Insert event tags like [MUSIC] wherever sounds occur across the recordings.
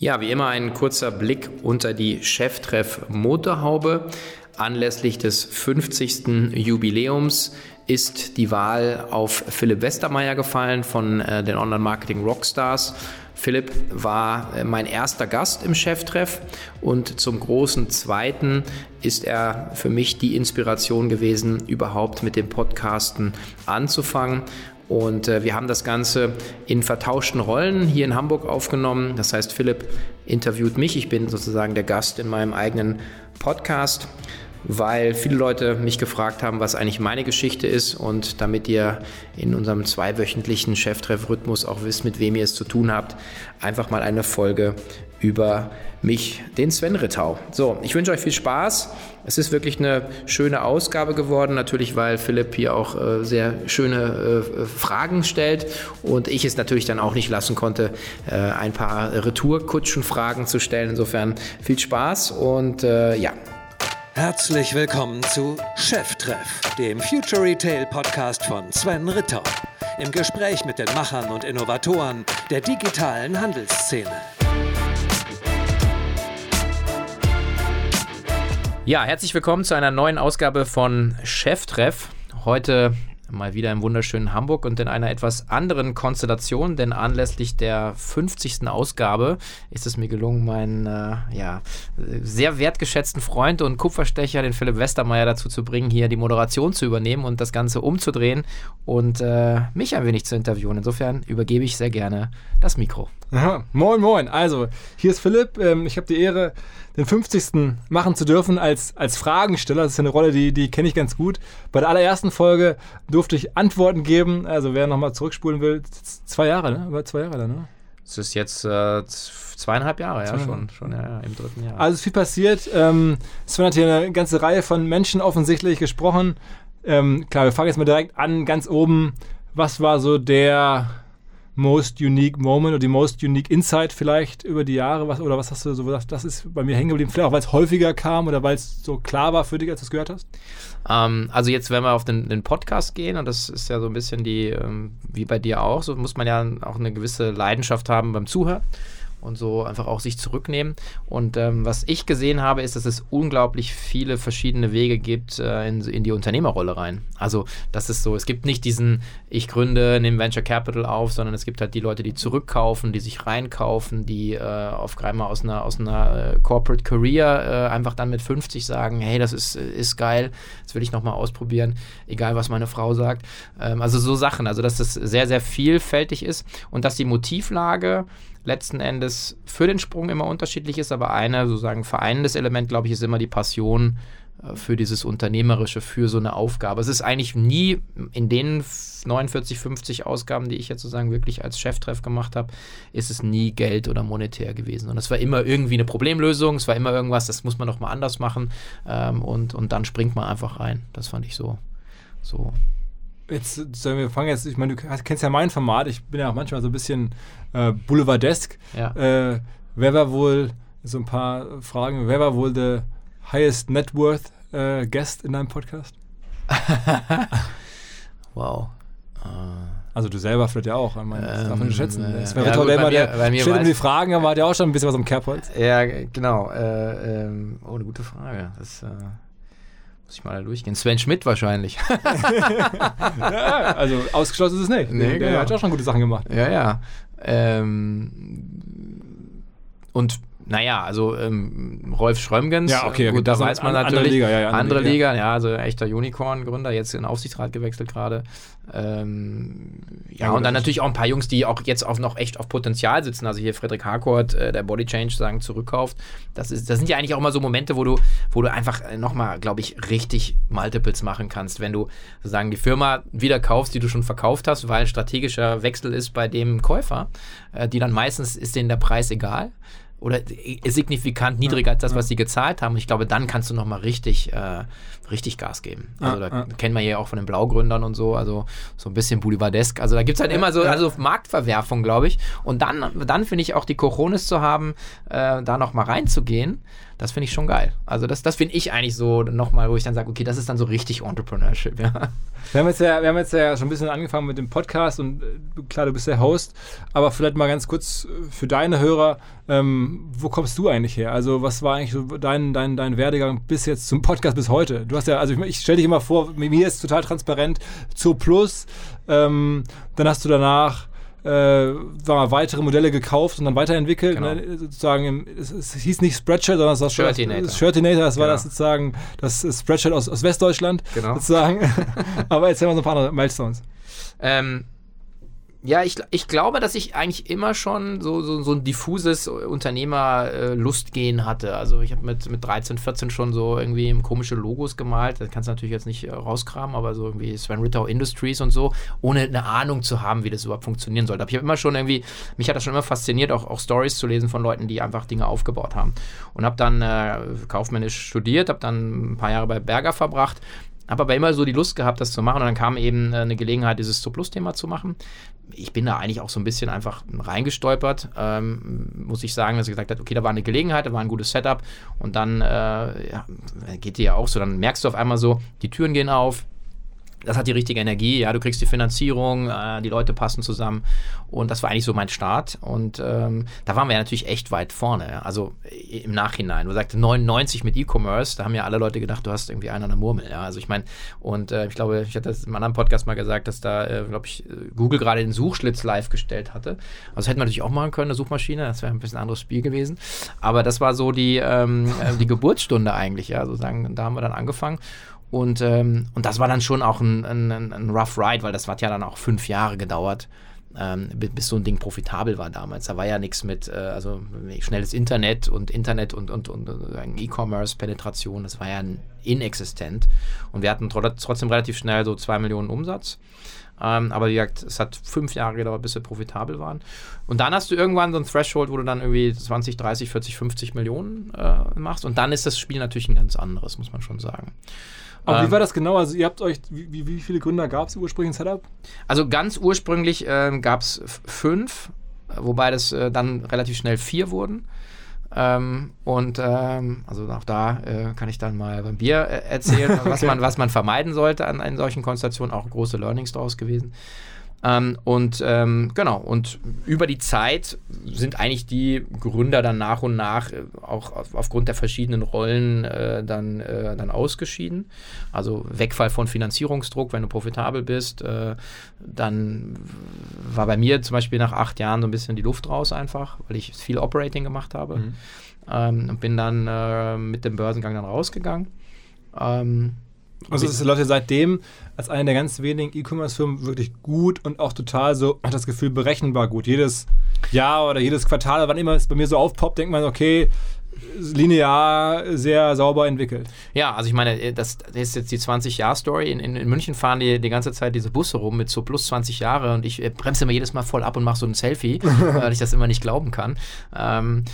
Ja, wie immer ein kurzer Blick unter die Cheftreff Motorhaube. Anlässlich des 50. Jubiläums ist die Wahl auf Philipp Westermeier gefallen von äh, den Online-Marketing Rockstars. Philipp war äh, mein erster Gast im Cheftreff und zum großen Zweiten ist er für mich die Inspiration gewesen, überhaupt mit dem Podcasten anzufangen. Und äh, wir haben das Ganze in vertauschten Rollen hier in Hamburg aufgenommen. Das heißt, Philipp interviewt mich. Ich bin sozusagen der Gast in meinem eigenen Podcast, weil viele Leute mich gefragt haben, was eigentlich meine Geschichte ist. Und damit ihr in unserem zweiwöchentlichen Cheftreff-Rhythmus auch wisst, mit wem ihr es zu tun habt, einfach mal eine Folge über mich, den Sven Rittau. So, ich wünsche euch viel Spaß. Es ist wirklich eine schöne Ausgabe geworden, natürlich, weil Philipp hier auch äh, sehr schöne äh, Fragen stellt und ich es natürlich dann auch nicht lassen konnte, äh, ein paar Retourkutschenfragen zu stellen. Insofern viel Spaß und äh, ja. Herzlich willkommen zu Cheftreff, dem Future Retail Podcast von Sven Rittau. Im Gespräch mit den Machern und Innovatoren der digitalen Handelsszene. Ja, herzlich willkommen zu einer neuen Ausgabe von Cheftreff. Heute mal wieder im wunderschönen Hamburg und in einer etwas anderen Konstellation, denn anlässlich der 50. Ausgabe ist es mir gelungen, meinen äh, ja, sehr wertgeschätzten Freund und Kupferstecher, den Philipp Westermeier, dazu zu bringen, hier die Moderation zu übernehmen und das Ganze umzudrehen und äh, mich ein wenig zu interviewen. Insofern übergebe ich sehr gerne das Mikro. Aha. Moin, moin. Also, hier ist Philipp. Ähm, ich habe die Ehre, den 50. machen zu dürfen als, als Fragensteller. Das ist ja eine Rolle, die, die kenne ich ganz gut. Bei der allerersten Folge durfte ich Antworten geben. Also, wer nochmal zurückspulen will, zwei Jahre, ne? Über zwei Jahre dann, ne? Es ist jetzt äh, zweieinhalb Jahre, ja, schon, schon ja, ja, im dritten Jahr. Also, ist viel passiert. Ähm, Sven hat hier eine ganze Reihe von Menschen offensichtlich gesprochen. Ähm, klar, wir fangen jetzt mal direkt an, ganz oben. Was war so der most unique moment oder die most unique insight vielleicht über die Jahre? Was, oder was hast du so gesagt, das ist bei mir hängen geblieben? Vielleicht auch, weil es häufiger kam oder weil es so klar war für dich, als du es gehört hast? Ähm, also jetzt, wenn wir auf den, den, Podcast gehen, und das ist ja so ein bisschen die, ähm, wie bei dir auch, so muss man ja auch eine gewisse Leidenschaft haben beim Zuhören und so einfach auch sich zurücknehmen. Und ähm, was ich gesehen habe, ist, dass es unglaublich viele verschiedene Wege gibt äh, in, in, die Unternehmerrolle rein. Also das ist so, es gibt nicht diesen, ich gründe, nehme Venture Capital auf, sondern es gibt halt die Leute, die zurückkaufen, die sich reinkaufen, die äh, auf einmal aus einer, aus einer äh, Corporate Career äh, einfach dann mit 50 sagen, hey, das ist, ist geil, das will ich nochmal ausprobieren, egal was meine Frau sagt. Ähm, also so Sachen, also dass das sehr, sehr vielfältig ist und dass die Motivlage letzten Endes für den Sprung immer unterschiedlich ist, aber ein sozusagen vereinendes Element, glaube ich, ist immer die Passion äh, für dieses Unternehmerische, für so eine Aufgabe. Es ist eigentlich nie in den 49, 50 Ausgaben, die ich jetzt sozusagen wirklich als Cheftreff gemacht habe, ist es nie Geld oder monetär gewesen. Und es war immer irgendwie eine Problemlösung, es war immer irgendwas, das muss man doch mal anders machen ähm, und, und dann springt man einfach rein. Das fand ich so, so Jetzt sollen wir fangen jetzt, ich meine, du kennst ja mein Format, ich bin ja auch manchmal so ein bisschen äh, boulevardesk. Ja. Äh, wer war wohl, so ein paar Fragen, wer war wohl der highest net worth äh, Guest in deinem Podcast? [LAUGHS] wow. Also du selber vielleicht ja auch, ich meine, das darf man nicht schätzen. Ähm, das wäre ja, toll, der immer, der stellt immer die Fragen, aber hat ja auch schon ein bisschen was am Kerbholz. Ja, genau. Äh, ähm, oh, eine gute Frage. Das, äh muss ich mal da durchgehen. Sven Schmidt wahrscheinlich. [LAUGHS] ja, also ausgeschlossen ist es nicht. Nee, der genau. hat auch schon gute Sachen gemacht. Ja, ja. Ähm, und naja, also ähm, Rolf Schrömgens, ja, okay, gut, da weiß man an, natürlich. Andere Liga, ja, ja, andere, Liga. Ja, also echter Unicorn-Gründer, jetzt in Aufsichtsrat gewechselt gerade. Ähm, ja, ja, und dann natürlich auch ein paar Jungs, die auch jetzt auch noch echt auf Potenzial sitzen. Also hier Frederik Harcourt, äh, der Body Change sagen, zurückkauft. Das, ist, das sind ja eigentlich auch immer so Momente, wo du, wo du einfach äh, nochmal, glaube ich, richtig Multiples machen kannst, wenn du sozusagen die Firma wieder kaufst, die du schon verkauft hast, weil ein strategischer Wechsel ist bei dem Käufer, äh, die dann meistens ist denen der Preis egal oder signifikant niedriger als das, was sie gezahlt haben. ich glaube, dann kannst du nochmal richtig, äh, richtig Gas geben. Also da kennen wir ja auch von den Blaugründern und so, also so ein bisschen Boulevardesk. Also da gibt es halt immer so also Marktverwerfung, glaube ich. Und dann, dann finde ich auch die Coronis zu haben, äh, da nochmal reinzugehen das finde ich schon geil. Also das, das finde ich eigentlich so nochmal, wo ich dann sage, okay, das ist dann so richtig Entrepreneurship, ja. Wir haben, jetzt ja, wir haben jetzt ja schon ein bisschen angefangen mit dem Podcast und äh, klar, du bist der Host, aber vielleicht mal ganz kurz für deine Hörer, ähm, wo kommst du eigentlich her? Also, was war eigentlich so dein, dein, dein Werdegang bis jetzt zum Podcast bis heute? Du hast ja, also ich, ich stelle dich immer vor, mir ist total transparent, zu Plus, ähm, dann hast du danach äh, weitere Modelle gekauft und dann weiterentwickelt. Genau. Ne? Sozusagen, es, es, hieß nicht Spreadshirt, sondern es war Shirtinator. Das, Shirtinator, das genau. war das sozusagen das Spreadshirt aus, aus Westdeutschland. Genau. Sozusagen. [LAUGHS] Aber erzähl mal so ein paar andere Milestones. Ähm, ja, ich, ich glaube, dass ich eigentlich immer schon so, so, so ein diffuses Unternehmerlustgehen hatte. Also ich habe mit, mit 13, 14 schon so irgendwie komische Logos gemalt. Das kannst du natürlich jetzt nicht äh, rauskramen, aber so irgendwie Sven Rittau Industries und so, ohne eine Ahnung zu haben, wie das überhaupt funktionieren sollte. Aber ich habe immer schon irgendwie, mich hat das schon immer fasziniert, auch, auch Stories zu lesen von Leuten, die einfach Dinge aufgebaut haben. Und habe dann äh, kaufmännisch studiert, habe dann ein paar Jahre bei Berger verbracht habe aber immer so die Lust gehabt, das zu machen. Und dann kam eben äh, eine Gelegenheit, dieses Zu-Plus-Thema zu machen. Ich bin da eigentlich auch so ein bisschen einfach reingestolpert, ähm, muss ich sagen, dass ich gesagt habe, okay, da war eine Gelegenheit, da war ein gutes Setup. Und dann äh, ja, geht dir ja auch so, dann merkst du auf einmal so, die Türen gehen auf, das hat die richtige Energie, ja, du kriegst die Finanzierung, äh, die Leute passen zusammen. Und das war eigentlich so mein Start. Und ähm, da waren wir ja natürlich echt weit vorne, ja? also im Nachhinein. Du sagst 99 mit E-Commerce, da haben ja alle Leute gedacht, du hast irgendwie einen an der Murmel, ja, also ich meine und äh, ich glaube, ich hatte das in einem anderen Podcast mal gesagt, dass da, äh, glaube ich, Google gerade den Suchschlitz live gestellt hatte. Also hätte man natürlich auch machen können, eine Suchmaschine, das wäre ein bisschen ein anderes Spiel gewesen, aber das war so die, ähm, äh, die Geburtsstunde eigentlich, ja, sozusagen, da haben wir dann angefangen und, ähm, und das war dann schon auch ein, ein, ein Rough Ride, weil das hat ja dann auch fünf Jahre gedauert, ähm, bis so ein Ding profitabel war damals. Da war ja nichts mit, äh, also schnelles Internet und Internet und, und, und, und E-Commerce-Penetration, das war ja inexistent. Und wir hatten trotzdem relativ schnell so zwei Millionen Umsatz. Ähm, aber wie gesagt, es hat fünf Jahre gedauert, bis wir profitabel waren. Und dann hast du irgendwann so ein Threshold, wo du dann irgendwie 20, 30, 40, 50 Millionen äh, machst. Und dann ist das Spiel natürlich ein ganz anderes, muss man schon sagen. Aber ähm, wie war das genau? Also ihr habt euch, wie, wie viele Gründer gab es ursprünglich im Setup? Also ganz ursprünglich äh, gab es fünf, wobei das äh, dann relativ schnell vier wurden. Ähm, und ähm, also auch da äh, kann ich dann mal beim Bier äh, erzählen, [LAUGHS] okay. was, man, was man vermeiden sollte an, an solchen Konstellationen, auch große Learnings daraus gewesen. Ähm, und ähm, genau, und über die Zeit sind eigentlich die Gründer dann nach und nach äh, auch auf, aufgrund der verschiedenen Rollen äh, dann, äh, dann ausgeschieden. Also Wegfall von Finanzierungsdruck, wenn du profitabel bist. Äh, dann war bei mir zum Beispiel nach acht Jahren so ein bisschen die Luft raus einfach, weil ich viel Operating gemacht habe. Mhm. Ähm, und bin dann äh, mit dem Börsengang dann rausgegangen. Also es läuft ja seitdem als eine der ganz wenigen E-Commerce-Firmen wirklich gut und auch total so, hat das Gefühl, berechenbar gut. Jedes Jahr oder jedes Quartal, wann immer es bei mir so aufpoppt, denkt man, okay, linear sehr sauber entwickelt. Ja, also ich meine, das, das ist jetzt die 20-Jahr-Story. In, in, in, München fahren die die ganze Zeit diese Busse rum mit so plus 20 Jahre und ich bremse immer jedes Mal voll ab und mache so ein Selfie, [LAUGHS] weil ich das immer nicht glauben kann. Ähm,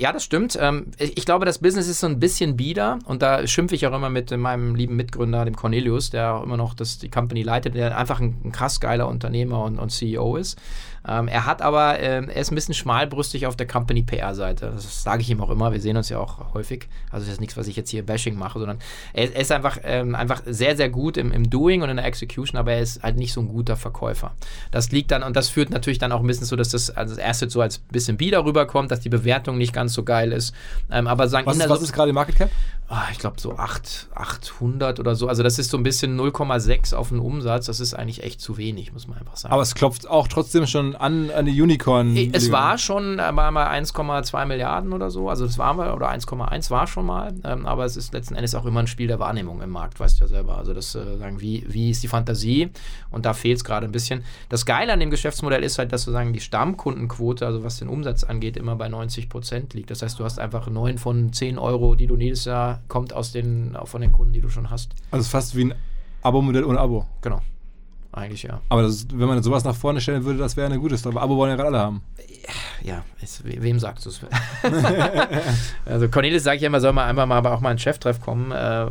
ja, das stimmt. Ähm, ich glaube, das Business ist so ein bisschen bieder und da schimpfe ich auch immer mit meinem lieben Mitgründer, dem Cornelius, der auch immer noch das, die Company leitet, der einfach ein, ein krass geiler Unternehmer und, und CEO ist. Ähm, er hat aber, äh, er ist ein bisschen schmalbrüstig auf der Company PR-Seite. Das sage ich ihm auch immer. Wir sehen uns ja auch häufig. Also das ist nichts, was ich jetzt hier Bashing mache, sondern er, er ist einfach, ähm, einfach sehr, sehr gut im, im Doing und in der Execution, aber er ist halt nicht so ein guter Verkäufer. Das liegt dann, und das führt natürlich dann auch ein bisschen so, dass das als erstes so als bisschen bieder rüberkommt, dass die Bewertung nicht ganz so geil ist. Ähm, aber sagen, was ist, was ist gerade Market Cap? Oh, ich glaube so 8, 800 oder so. Also das ist so ein bisschen 0,6 auf den Umsatz. Das ist eigentlich echt zu wenig, muss man einfach sagen. Aber es klopft auch trotzdem schon an, an die Unicorn. -Liga. Es war schon äh, mal 1,2 Milliarden oder so. Also das war mal, oder 1,1 war schon mal. Ähm, aber es ist letzten Endes auch immer ein Spiel der Wahrnehmung im Markt, weißt du ja selber. Also das äh, sagen, wie, wie ist die Fantasie? Und da fehlt es gerade ein bisschen. Das Geile an dem Geschäftsmodell ist halt, dass sozusagen die Stammkundenquote, also was den Umsatz angeht, immer bei 90 Prozent liegt. Das heißt, du hast einfach 9 von 10 Euro, die du jedes Jahr kommt aus den, von den Kunden, die du schon hast. Also fast wie ein Abo-Modell ohne Abo. Genau. Eigentlich ja. Aber das, wenn man sowas nach vorne stellen würde, das wäre eine gute Story. Abo wollen ja gerade alle haben. Ja, ist, wem sagst du es? [LAUGHS] also Cornelis sage ich ja immer, soll man einfach mal aber auch mal einen Cheftreff kommen. Äh,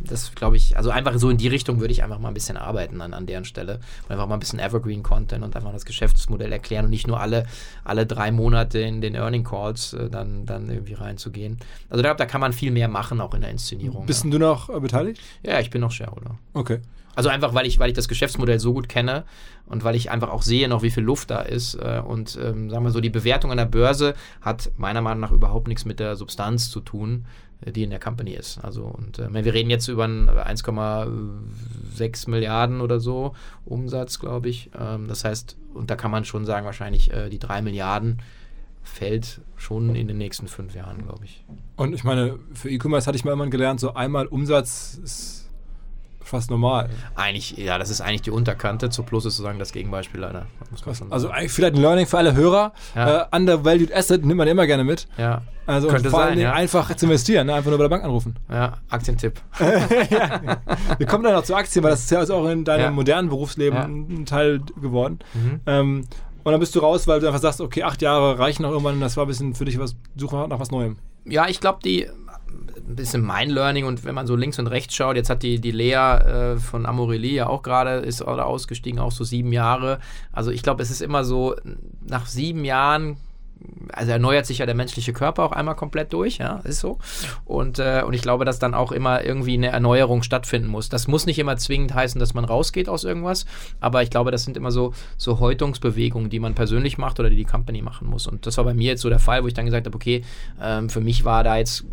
das glaube ich, also einfach so in die Richtung würde ich einfach mal ein bisschen arbeiten an, an deren Stelle. Und einfach mal ein bisschen Evergreen-Content und einfach das Geschäftsmodell erklären und nicht nur alle, alle drei Monate in den Earning Calls äh, dann, dann irgendwie reinzugehen. Also da, da kann man viel mehr machen, auch in der Inszenierung. Bist ja. du noch äh, beteiligt? Ja, ich bin noch Shareholder. Okay. Also einfach, weil ich, weil ich das Geschäftsmodell so gut kenne und weil ich einfach auch sehe noch, wie viel Luft da ist. Äh, und ähm, sagen wir so, die Bewertung an der Börse hat meiner Meinung nach überhaupt nichts mit der Substanz zu tun, äh, die in der Company ist. Also, und äh, wir reden jetzt über 1,6 Milliarden oder so Umsatz, glaube ich. Ähm, das heißt, und da kann man schon sagen, wahrscheinlich äh, die 3 Milliarden fällt schon in den nächsten fünf Jahren, glaube ich. Und ich meine, für E-Commerce hatte ich mal immer gelernt, so einmal Umsatz ist fast normal. Eigentlich, ja, das ist eigentlich die Unterkante. Zu Plus ist sozusagen das Gegenbeispiel leider. Also eigentlich vielleicht ein Learning für alle Hörer. Ja. Äh, undervalued Asset nimmt man immer gerne mit. Ja. Also Könnte vor allem ja. einfach zu investieren, ne? einfach nur bei der Bank anrufen. Ja, Aktientipp. [LAUGHS] ja. Wir kommen dann noch zu Aktien, weil das ist ja auch in deinem ja. modernen Berufsleben ein Teil geworden. Mhm. Ähm, und dann bist du raus, weil du einfach sagst, okay, acht Jahre reichen noch irgendwann, das war ein bisschen für dich was, suche nach was Neuem. Ja, ich glaube, die ein bisschen mein Learning und wenn man so links und rechts schaut, jetzt hat die, die Lea äh, von Amorelie ja auch gerade, ist oder ausgestiegen, auch so sieben Jahre. Also ich glaube, es ist immer so, nach sieben Jahren also erneuert sich ja der menschliche Körper auch einmal komplett durch, ja, ist so. Und, äh, und ich glaube, dass dann auch immer irgendwie eine Erneuerung stattfinden muss. Das muss nicht immer zwingend heißen, dass man rausgeht aus irgendwas, aber ich glaube, das sind immer so, so Häutungsbewegungen, die man persönlich macht oder die die Company machen muss. Und das war bei mir jetzt so der Fall, wo ich dann gesagt habe, okay, ähm, für mich war da jetzt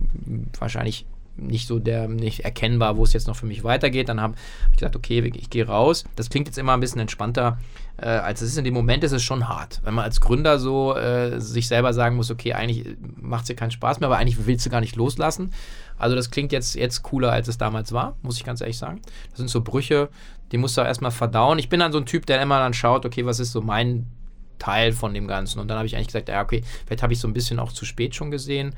wahrscheinlich nicht so der nicht erkennbar, wo es jetzt noch für mich weitergeht. Dann habe ich gesagt, okay, ich gehe raus. Das klingt jetzt immer ein bisschen entspannter, äh, als es ist. In dem Moment ist es schon hart, wenn man als Gründer so äh, sich selber sagen muss, okay, eigentlich macht es dir keinen Spaß mehr, aber eigentlich willst du gar nicht loslassen. Also das klingt jetzt, jetzt cooler, als es damals war, muss ich ganz ehrlich sagen. Das sind so Brüche, die musst du erstmal verdauen. Ich bin dann so ein Typ, der immer dann schaut, okay, was ist so mein Teil von dem Ganzen. Und dann habe ich eigentlich gesagt, ja, okay, vielleicht habe ich so ein bisschen auch zu spät schon gesehen.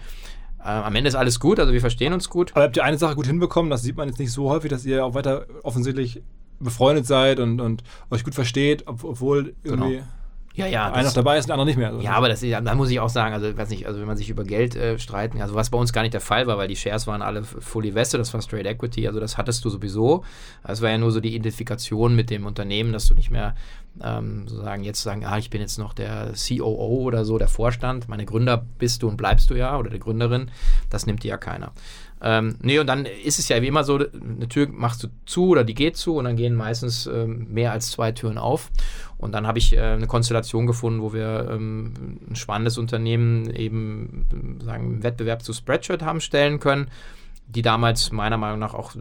Äh, am Ende ist alles gut, also wir verstehen uns gut. Aber habt ihr eine Sache gut hinbekommen? Das sieht man jetzt nicht so häufig, dass ihr auch weiter offensichtlich befreundet seid und, und euch gut versteht, obwohl irgendwie. Genau. Ja, ja. Einer dabei ist, der andere nicht mehr. Also ja, aber das ist, da muss ich auch sagen, also, weiß nicht, also wenn man sich über Geld äh, streiten, also was bei uns gar nicht der Fall war, weil die Shares waren alle fully vested, das war Straight Equity, also das hattest du sowieso. Es war ja nur so die Identifikation mit dem Unternehmen, dass du nicht mehr ähm, sozusagen jetzt sagen, ah, ich bin jetzt noch der COO oder so, der Vorstand. Meine Gründer bist du und bleibst du ja oder der Gründerin. Das nimmt dir ja keiner. Ähm, nee, und dann ist es ja wie immer so, eine Tür machst du zu oder die geht zu und dann gehen meistens ähm, mehr als zwei Türen auf. Und dann habe ich äh, eine Konstellation gefunden, wo wir ähm, ein spannendes Unternehmen eben sagen, im Wettbewerb zu Spreadshirt haben stellen können die damals meiner Meinung nach auch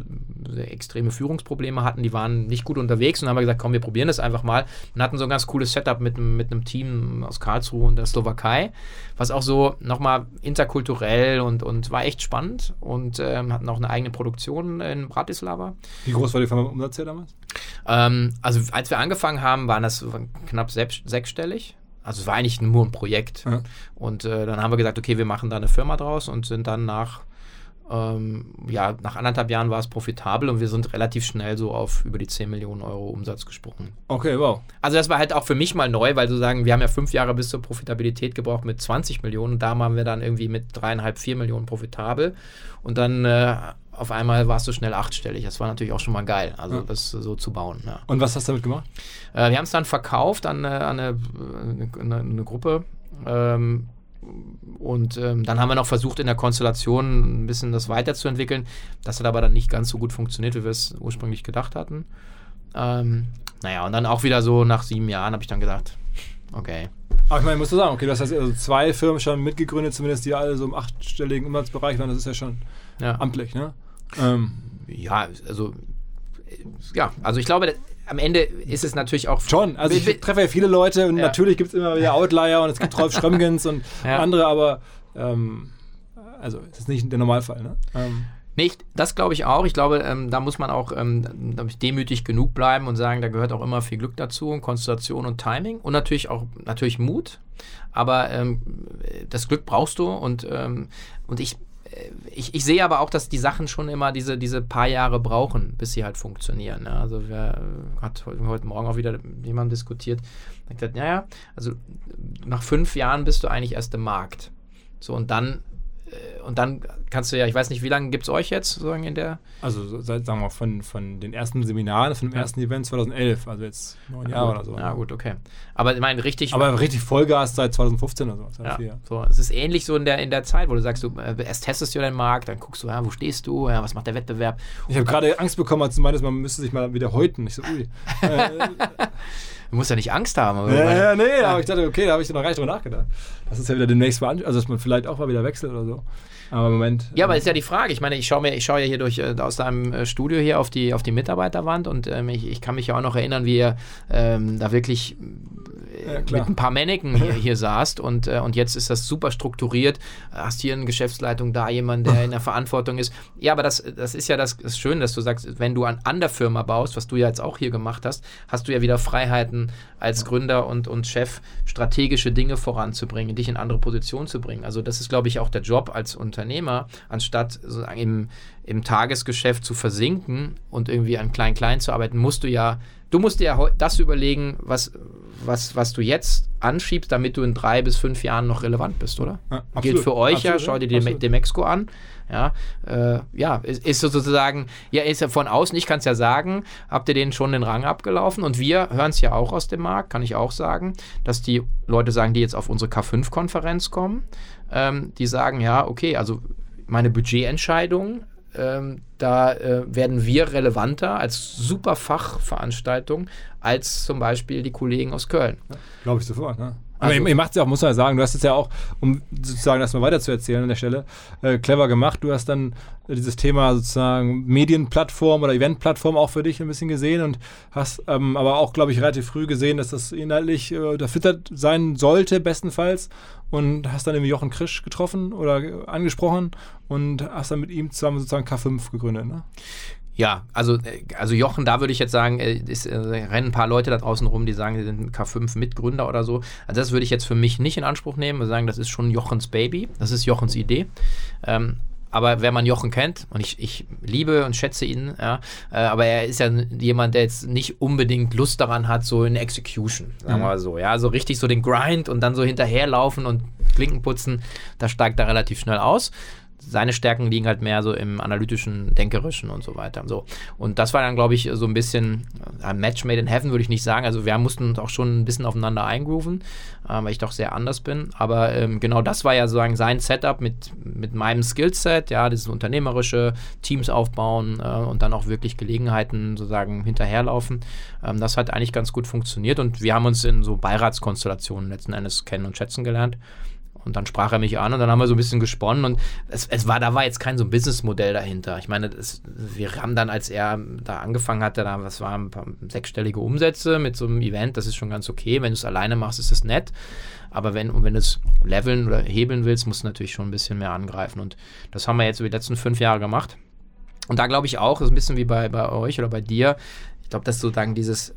extreme Führungsprobleme hatten. Die waren nicht gut unterwegs und haben gesagt, komm, wir probieren das einfach mal. Und hatten so ein ganz cooles Setup mit, mit einem Team aus Karlsruhe und der Slowakei, was auch so nochmal interkulturell und, und war echt spannend und ähm, hatten auch eine eigene Produktion in Bratislava. Wie groß war die Firma Umsatz hier damals? Ähm, also als wir angefangen haben, waren das knapp sechs, sechsstellig. Also es war eigentlich nur ein Projekt. Ja. Und äh, dann haben wir gesagt, okay, wir machen da eine Firma draus und sind dann nach ähm, ja, nach anderthalb Jahren war es profitabel und wir sind relativ schnell so auf über die 10 Millionen Euro Umsatz gesprungen. Okay, wow. Also das war halt auch für mich mal neu, weil sozusagen, wir haben ja fünf Jahre bis zur Profitabilität gebraucht mit 20 Millionen und da waren wir dann irgendwie mit dreieinhalb, vier Millionen profitabel und dann äh, auf einmal warst du schnell achtstellig. Das war natürlich auch schon mal geil, also ja. das so zu bauen. Ja. Und was hast du damit gemacht? Äh, wir haben es dann verkauft an, an eine, eine, eine, Gruppe. Ähm, und ähm, dann haben wir noch versucht, in der Konstellation ein bisschen das weiterzuentwickeln. Das hat aber dann nicht ganz so gut funktioniert, wie wir es ursprünglich gedacht hatten. Ähm, naja, und dann auch wieder so nach sieben Jahren habe ich dann gedacht, okay. Aber ich meine, musst du sagen, okay, du hast also zwei Firmen schon mitgegründet, zumindest die alle so im achtstelligen Umsatzbereich waren. Das ist ja schon ja. amtlich, ne? Ähm. Ja, also ja, also ich glaube, am Ende ist es natürlich auch. Schon, also ich treffe ja viele Leute und ja. natürlich gibt es immer wieder [LAUGHS] Outlier und es gibt Rolf Schrömgens und ja. andere, aber ähm, also das ist nicht der Normalfall. Ne? Ähm. Nicht, das glaube ich auch. Ich glaube, ähm, da muss man auch ähm, demütig genug bleiben und sagen, da gehört auch immer viel Glück dazu und Konzentration und Timing und natürlich auch natürlich Mut. Aber ähm, das Glück brauchst du und, ähm, und ich ich, ich, sehe aber auch, dass die Sachen schon immer diese, diese paar Jahre brauchen, bis sie halt funktionieren. Ja. Also wer hat heute Morgen auch wieder jemand diskutiert, hat gesagt, naja, also nach fünf Jahren bist du eigentlich erst im Markt. So und dann äh, und dann kannst du ja, ich weiß nicht, wie lange gibt es euch jetzt sozusagen in der? Also seit, sagen wir mal, von, von den ersten Seminaren, von dem ja. ersten Event 2011, also jetzt neun ja, Jahre oder so. Ja, gut, okay. Aber ich meine, richtig. Aber richtig Vollgas seit 2015 oder so. Ja, so. Es ist ähnlich so in der, in der Zeit, wo du sagst, du äh, erst testest du deinen Markt, dann guckst du, ja, wo stehst du, ja, was macht der Wettbewerb. Ich habe gerade Angst bekommen, als du meintest, man müsste sich mal wieder häuten. Ich so, ui. [LAUGHS] äh, Du musst ja nicht Angst haben. ja, ja, nee, aber ich dachte, okay, da habe ich noch gar nicht drüber nachgedacht. Das ist ja wieder demnächst mal, also dass man vielleicht auch mal wieder wechselt oder so. Aber im Moment. Ja, aber ist ja die Frage. Ich meine, ich schaue mir, ich schaue ja hier durch äh, aus deinem äh, Studio hier auf die, auf die Mitarbeiterwand und ähm, ich, ich, kann mich ja auch noch erinnern, wie ihr ähm, da wirklich ja, mit ein paar Mannequin hier, hier saßt und, äh, und jetzt ist das super strukturiert. Hast hier eine Geschäftsleitung, da jemand, der in der Verantwortung ist. Ja, aber das, das ist ja das, das Schöne, dass du sagst, wenn du an, an der Firma baust, was du ja jetzt auch hier gemacht hast, hast du ja wieder Freiheiten als Gründer und, und Chef, strategische Dinge voranzubringen, dich in andere Positionen zu bringen. Also das ist, glaube ich, auch der Job als Unternehmer, anstatt sozusagen im, im Tagesgeschäft zu versinken und irgendwie an Klein-Klein zu arbeiten, musst du ja, du musst dir ja das überlegen, was, was, was du jetzt anschiebst, damit du in drei bis fünf Jahren noch relevant bist, oder? Ja, Gilt für euch absolut, ja, schau dir ja, Demexco an. Ja, äh, ja ist, ist sozusagen, ja, ist ja von außen, ich kann es ja sagen, habt ihr denen schon den Rang abgelaufen und wir hören es ja auch aus dem Markt, kann ich auch sagen, dass die Leute sagen, die jetzt auf unsere K5-Konferenz kommen, ähm, die sagen, ja, okay, also meine Budgetentscheidung ähm, da äh, werden wir relevanter als super Fachveranstaltung als zum Beispiel die Kollegen aus Köln. Glaube ich sofort. Ne? Also, Aber ihr, macht es ja auch, muss man sagen, du hast es ja auch, um sozusagen das mal weiter zu erzählen an der Stelle, äh, clever gemacht. Du hast dann dieses Thema sozusagen Medienplattform oder Eventplattform auch für dich ein bisschen gesehen und hast ähm, aber auch, glaube ich, relativ früh gesehen, dass das inhaltlich äh, unterfüttert sein sollte, bestenfalls. Und hast dann irgendwie Jochen Krisch getroffen oder angesprochen und hast dann mit ihm zusammen sozusagen K5 gegründet. Ne? Ja, also, äh, also Jochen, da würde ich jetzt sagen, äh, es äh, rennen ein paar Leute da draußen rum, die sagen, sie sind K5-Mitgründer oder so. Also das würde ich jetzt für mich nicht in Anspruch nehmen. Wir sagen, das ist schon Jochens Baby, das ist Jochens Idee. Ähm, aber wenn man Jochen kennt, und ich, ich liebe und schätze ihn, ja, äh, aber er ist ja jemand, der jetzt nicht unbedingt Lust daran hat, so in Execution, sagen wir mal so. Ja, so richtig so den Grind und dann so hinterherlaufen und Klinken putzen, da steigt er relativ schnell aus seine Stärken liegen halt mehr so im analytischen, denkerischen und so weiter. So. Und das war dann, glaube ich, so ein bisschen ein Match made in heaven, würde ich nicht sagen. Also wir mussten uns auch schon ein bisschen aufeinander eingrooven, äh, weil ich doch sehr anders bin. Aber ähm, genau das war ja sozusagen sein Setup mit, mit meinem Skillset, ja, dieses unternehmerische, Teams aufbauen äh, und dann auch wirklich Gelegenheiten sozusagen hinterherlaufen. Ähm, das hat eigentlich ganz gut funktioniert und wir haben uns in so Beiratskonstellationen letzten Endes kennen und schätzen gelernt. Und dann sprach er mich an und dann haben wir so ein bisschen gesponnen und es, es war, da war jetzt kein so ein Businessmodell dahinter. Ich meine, das, wir haben dann, als er da angefangen hatte, da, was waren ein paar sechsstellige Umsätze mit so einem Event, das ist schon ganz okay. Wenn du es alleine machst, ist es nett. Aber wenn, wenn du es leveln oder hebeln willst, musst du natürlich schon ein bisschen mehr angreifen. Und das haben wir jetzt über die letzten fünf Jahre gemacht. Und da glaube ich auch, das ist ein bisschen wie bei, bei euch oder bei dir. Ich glaube, dass sozusagen dieses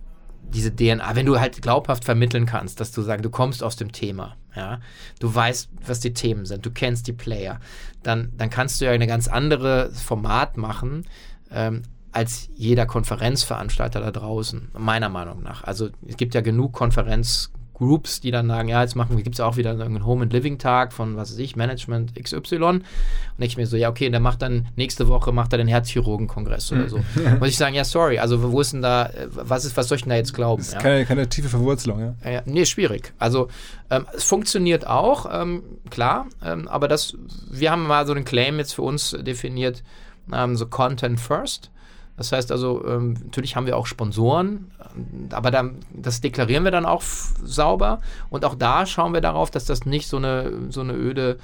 diese DNA, wenn du halt glaubhaft vermitteln kannst, dass du sagst, du kommst aus dem Thema, ja, du weißt, was die Themen sind, du kennst die Player, dann, dann kannst du ja eine ganz andere Format machen, ähm, als jeder Konferenzveranstalter da draußen, meiner Meinung nach. Also es gibt ja genug Konferenz, Groups, die dann sagen, ja, jetzt machen wir, gibt es auch wieder einen Home and Living Tag von, was weiß ich, Management XY. Und ich mir so, ja, okay, der macht dann nächste Woche macht er den Herzchirurgenkongress oder so. [LAUGHS] Muss ich sagen, ja, sorry, also wo ist denn da, was ist, was soll ich denn da jetzt glauben? Das ist ja? keine, keine tiefe Verwurzelung, ja. ja, ja nee, schwierig. Also ähm, es funktioniert auch, ähm, klar, ähm, aber das, wir haben mal so einen Claim jetzt für uns definiert, ähm, so Content First. Das heißt also, ähm, natürlich haben wir auch Sponsoren, aber dann, das deklarieren wir dann auch sauber. Und auch da schauen wir darauf, dass das nicht so eine, so eine öde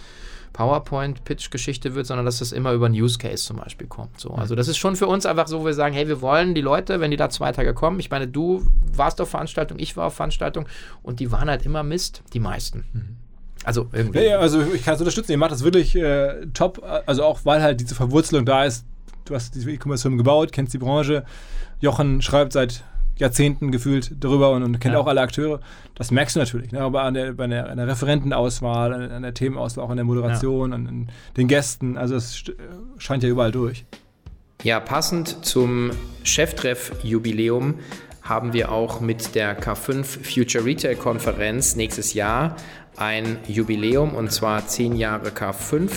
PowerPoint-Pitch-Geschichte wird, sondern dass das immer über einen Use Case zum Beispiel kommt. So. Also das ist schon für uns einfach so, wo wir sagen, hey, wir wollen die Leute, wenn die da zwei Tage kommen, ich meine, du warst auf Veranstaltung, ich war auf Veranstaltung und die waren halt immer Mist, die meisten. Mhm. Also irgendwie. Ja, ja, also ich kann es unterstützen. Ihr macht das wirklich äh, top. Also auch weil halt diese Verwurzelung da ist, du hast diese E-Commerce-Firmen gebaut, kennst die Branche. Jochen schreibt seit Jahrzehnten gefühlt darüber und, und kennt ja. auch alle Akteure. Das merkst du natürlich. Ne? Aber an der, bei der, an der Referentenauswahl, an, an, der Themenauswahl, auch an der Moderation, ja. an, an, den Gästen. Also es scheint ja überall durch. Ja, passend zum Cheftreff-Jubiläum haben wir auch mit der K5 Future Retail Konferenz nächstes Jahr ein Jubiläum und zwar 10 Jahre K5.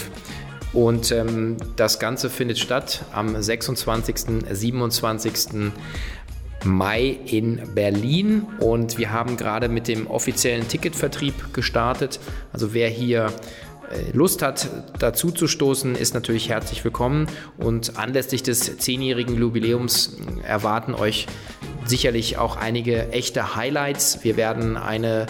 Und ähm, das Ganze findet statt am 26., 27. Mai in Berlin und wir haben gerade mit dem offiziellen Ticketvertrieb gestartet. Also wer hier äh, Lust hat, dazu zu stoßen, ist natürlich herzlich willkommen. Und anlässlich des zehnjährigen Jubiläums erwarten euch sicherlich auch einige echte Highlights. Wir werden eine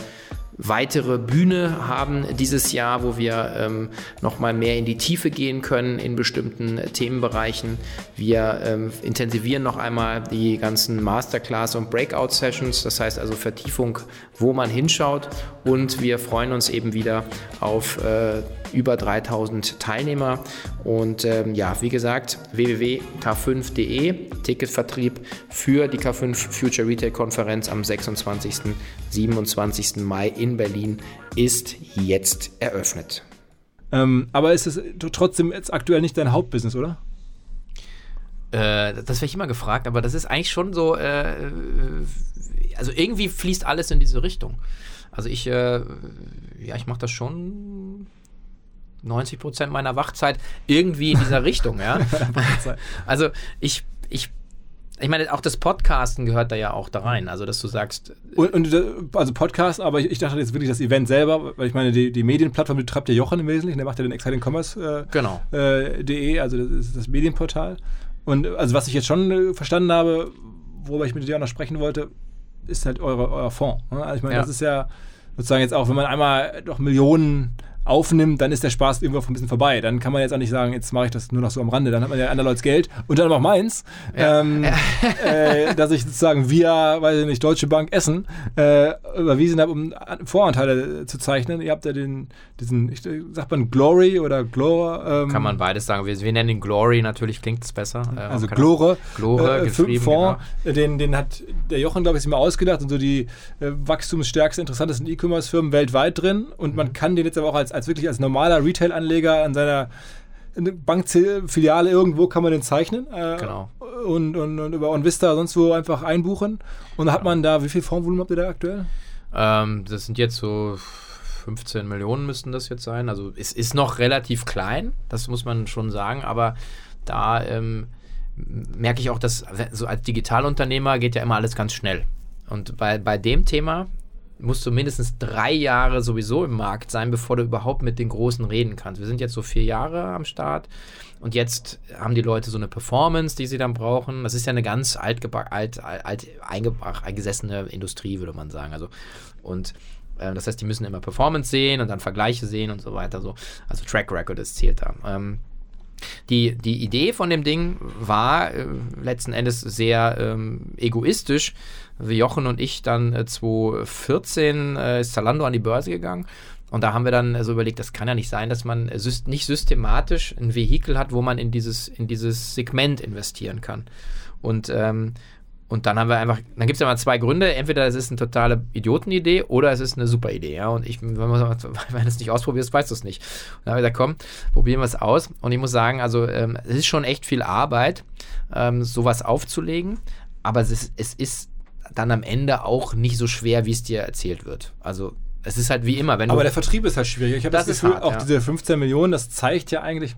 weitere Bühne haben dieses Jahr, wo wir ähm, nochmal mehr in die Tiefe gehen können in bestimmten Themenbereichen. Wir ähm, intensivieren noch einmal die ganzen Masterclass- und Breakout-Sessions, das heißt also Vertiefung, wo man hinschaut. Und wir freuen uns eben wieder auf äh, über 3000 Teilnehmer. Und ähm, ja, wie gesagt, www.k5.de, Ticketvertrieb für die K5 Future Retail Konferenz am 26. 27. Mai in Berlin ist jetzt eröffnet. Ähm, aber ist es trotzdem jetzt aktuell nicht dein Hauptbusiness, oder? Äh, das werde ich immer gefragt, aber das ist eigentlich schon so, äh, also irgendwie fließt alles in diese Richtung. Also ich, äh, ja, ich mache das schon 90 Prozent meiner Wachzeit irgendwie in dieser Richtung, ja. [LAUGHS] also ich, ich ich meine, auch das Podcasten gehört da ja auch da rein. Also, dass du sagst. Und, und also Podcast, aber ich, ich, dachte jetzt wirklich das Event selber, weil ich meine, die, die Medienplattform betreibt ja Jochen im Wesentlichen, der macht ja den Exciting Commerce. Äh, genau. Äh, also das ist das Medienportal. Und also, was ich jetzt schon äh, verstanden habe, worüber ich mit dir auch noch sprechen wollte, ist halt eure, euer Fonds. Ne? Also, ich meine, ja. das ist ja sozusagen jetzt auch, wenn man einmal doch Millionen aufnimmt, dann ist der Spaß irgendwo ein bisschen vorbei. Dann kann man jetzt auch nicht sagen, jetzt mache ich das nur noch so am Rande. Dann hat man ja anderer Leute Geld und dann auch meins, ja. ähm, [LAUGHS] äh, dass ich sozusagen via, weiß ich nicht, Deutsche Bank Essen äh, überwiesen habe, um Voranteile zu zeichnen. Ihr habt ja den, diesen, ich, sagt man Glory oder Glore? Ähm, kann man beides sagen. Wir, wir nennen ihn Glory, natürlich klingt es besser. Äh, also Glore. Glore, äh, geschrieben, Fonds, genau. den, den hat der Jochen, glaube ich, sich mal ausgedacht und so die äh, wachstumsstärksten, interessantesten E-Commerce-Firmen weltweit drin. Und mhm. man kann den jetzt aber auch als als wirklich als normaler Retail-Anleger an seiner Bankfiliale irgendwo kann man den zeichnen. Äh, genau. Und, und, und über OnVista sonst wo einfach einbuchen. Und dann hat man da, wie viel Formvolumen habt ihr da aktuell? Ähm, das sind jetzt so 15 Millionen müssten das jetzt sein. Also es ist noch relativ klein, das muss man schon sagen, aber da ähm, merke ich auch, dass so als Digitalunternehmer geht ja immer alles ganz schnell. Und bei, bei dem Thema musst du mindestens drei Jahre sowieso im Markt sein, bevor du überhaupt mit den Großen reden kannst. Wir sind jetzt so vier Jahre am Start und jetzt haben die Leute so eine Performance, die sie dann brauchen. Das ist ja eine ganz alt, alt, alt eingesessene Industrie, würde man sagen. Also und äh, das heißt, die müssen immer Performance sehen und dann Vergleiche sehen und so weiter. So. Also Track Record ist zählt da. Ähm, die, die Idee von dem Ding war äh, letzten Endes sehr ähm, egoistisch. Jochen und ich dann äh, 2014 äh, ist Zalando an die Börse gegangen. Und da haben wir dann so also überlegt, das kann ja nicht sein, dass man syst nicht systematisch ein Vehikel hat, wo man in dieses, in dieses Segment investieren kann. Und ähm, und dann haben wir einfach, dann gibt es ja mal zwei Gründe. Entweder es ist eine totale Idiotenidee oder es ist eine super Idee. Ja? Und ich, wenn man [LAUGHS] es nicht ausprobiert, weißt du es nicht. Und dann habe ich gesagt, komm, probieren wir es aus. Und ich muss sagen, also ähm, es ist schon echt viel Arbeit, ähm, sowas aufzulegen. Aber es ist, es ist dann am Ende auch nicht so schwer, wie es dir erzählt wird. Also es ist halt wie immer, wenn Aber der Vertrieb ist halt schwierig. Ich habe das, das Gefühl, hart, auch ja. diese 15 Millionen, das zeigt ja eigentlich,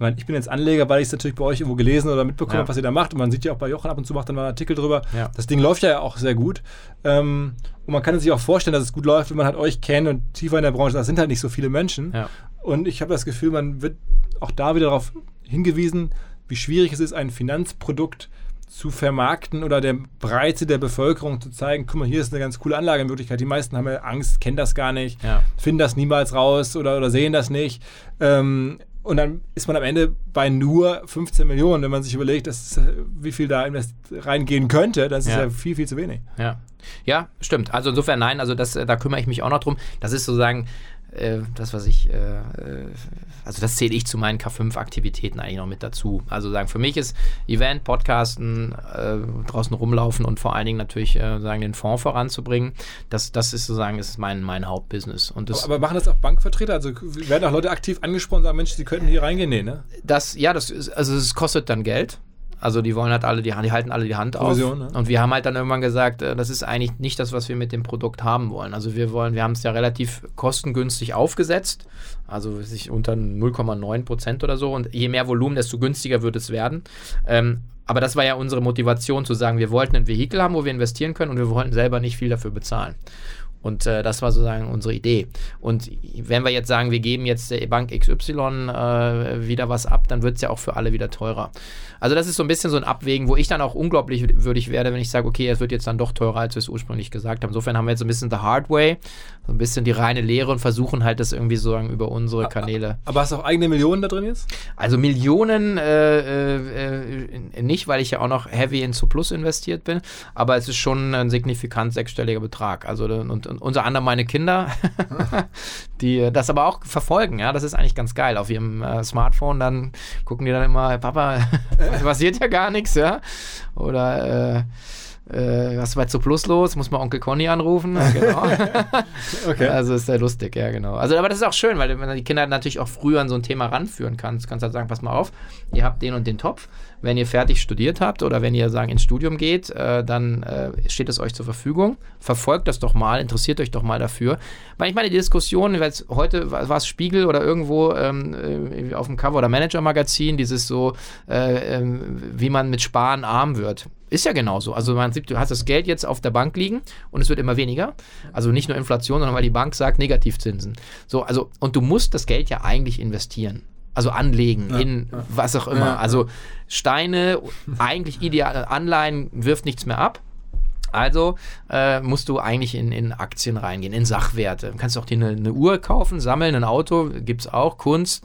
meine, ich bin jetzt Anleger, weil ich es natürlich bei euch irgendwo gelesen oder mitbekommen habe, ja. was ihr da macht. Und man sieht ja auch bei Jochen ab und zu macht dann mal einen Artikel drüber. Ja. Das Ding läuft ja auch sehr gut. Ähm, und man kann sich auch vorstellen, dass es gut läuft, wenn man halt euch kennt und tiefer in der Branche. Das sind halt nicht so viele Menschen. Ja. Und ich habe das Gefühl, man wird auch da wieder darauf hingewiesen, wie schwierig es ist, ein Finanzprodukt zu vermarkten oder der Breite der Bevölkerung zu zeigen, guck mal, hier ist eine ganz coole Anlagemöglichkeit. Die meisten haben ja Angst, kennen das gar nicht, ja. finden das niemals raus oder, oder sehen das nicht. Ähm, und dann ist man am Ende bei nur 15 Millionen, wenn man sich überlegt, dass, wie viel da reingehen könnte, das ist ja. ja viel, viel zu wenig. Ja. ja, stimmt. Also insofern nein, also das, da kümmere ich mich auch noch drum. Das ist sozusagen äh, das, was ich, äh, äh, also das zähle ich zu meinen K5-Aktivitäten eigentlich noch mit dazu. Also sagen, für mich ist Event, Podcasten, äh, draußen rumlaufen und vor allen Dingen natürlich äh, sagen, den Fonds voranzubringen, das, das ist sozusagen ist mein, mein Hauptbusiness. Und das, aber, aber machen das auch Bankvertreter? Also werden auch Leute aktiv angesprochen und sagen, Mensch, sie könnten hier reingehen? Nee, ne? Das, ja, das ist, also es kostet dann Geld. Also die wollen halt alle, die, die halten alle die Hand Provision, auf. ne? Und wir haben halt dann irgendwann gesagt, äh, das ist eigentlich nicht das, was wir mit dem Produkt haben wollen. Also wir wollen, wir haben es ja relativ kostengünstig aufgesetzt, also sich unter 0,9 Prozent oder so. Und je mehr Volumen, desto günstiger wird es werden. Ähm, aber das war ja unsere Motivation zu sagen, wir wollten ein Vehikel haben, wo wir investieren können und wir wollten selber nicht viel dafür bezahlen. Und äh, das war sozusagen unsere Idee. Und wenn wir jetzt sagen, wir geben jetzt der Bank XY äh, wieder was ab, dann wird es ja auch für alle wieder teurer. Also das ist so ein bisschen so ein Abwägen, wo ich dann auch unglaublich würdig werde, wenn ich sage, okay, es wird jetzt dann doch teurer, als wir es ursprünglich gesagt haben. Insofern haben wir jetzt so ein bisschen the hard way, so ein bisschen die reine Lehre und versuchen halt das irgendwie so über unsere Kanäle. Aber hast du auch eigene Millionen da drin jetzt? Also Millionen äh, äh, äh, nicht, weil ich ja auch noch heavy in Plus investiert bin, aber es ist schon ein signifikant sechsstelliger Betrag. Also und unter anderem meine Kinder, [LAUGHS] die das aber auch verfolgen. Ja, das ist eigentlich ganz geil. Auf ihrem äh, Smartphone dann gucken die dann immer, Papa, [LAUGHS] passiert ja gar nichts, ja. Oder äh, äh, was ist bei Plus los? Muss man Onkel Conny anrufen? Ja, genau. [LAUGHS] Okay. Also ist sehr lustig, ja, genau. Also, aber das ist auch schön, weil wenn du die Kinder natürlich auch früher an so ein Thema ranführen kannst, kannst du halt sagen, pass mal auf, ihr habt den und den Topf. Wenn ihr fertig studiert habt oder wenn ihr sagen ins Studium geht, äh, dann äh, steht es euch zur Verfügung. Verfolgt das doch mal, interessiert euch doch mal dafür. Weil ich meine, die Diskussion, jetzt heute war es Spiegel oder irgendwo ähm, äh, auf dem Cover oder Manager-Magazin, dieses so, äh, ähm, wie man mit Sparen arm wird. Ist ja genauso. Also man sieht, du hast das Geld jetzt auf der Bank liegen und es wird immer weniger. Also nicht nur Inflation, sondern weil die Bank sagt Negativzinsen. So, also, und du musst das Geld ja eigentlich investieren. Also anlegen Ja, in ja. was auch immer. Ja. Also Steine, eigentlich ideale Anleihen wirft nichts mehr ab. Also äh, musst du eigentlich in, in Aktien reingehen, in Sachwerte. Du kannst auch dir eine, eine Uhr kaufen, sammeln, ein Auto, gibt es auch, Kunst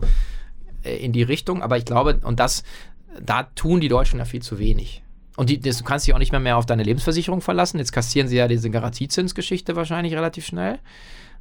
äh, in die Richtung. Aber ich glaube, und das, da tun die Deutschen ja viel zu wenig. Und die, das, du kannst dich auch nicht mehr, mehr auf deine Lebensversicherung verlassen. Jetzt kassieren sie ja diese Garantiezinsgeschichte wahrscheinlich relativ schnell.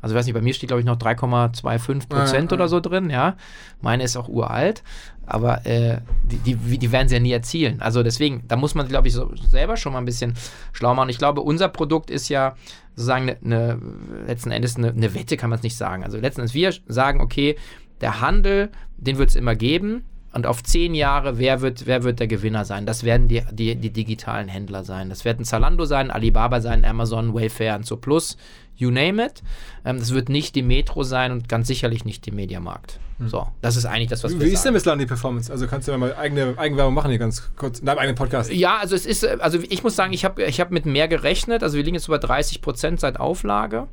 Also ich weiß nicht, bei mir steht, glaube ich, noch 3,25 Prozent Ja, ja. oder so drin, ja. Meine ist auch uralt, aber äh, die, die, die werden sie ja nie erzielen. Also deswegen, da muss man, glaube ich, so selber schon mal ein bisschen schlau machen. Ich glaube, unser Produkt ist ja sozusagen eine, eine letzten Endes eine, eine Wette, kann man es nicht sagen. Also letzten Endes, wir sagen, okay, der Handel, den wird es immer geben. Und auf zehn Jahre, wer wird, wer wird der Gewinner sein? Das werden die, die, die digitalen Händler sein. Das werden Zalando sein, Alibaba sein, Amazon, Wayfair und so Plus, you name it. Ähm, das wird nicht die Metro sein und ganz sicherlich nicht die Mediamarkt. So, das ist eigentlich das, was wir Wie ist denn bislang die Performance? Also kannst du ja mal eigene Eigenwerbung machen hier ganz kurz in deinem eigenen Podcast. Ja, also es ist, äh, also ich muss sagen, ich habe ich hab mit mehr gerechnet. Also wir liegen jetzt über 30 Prozent seit Auflage.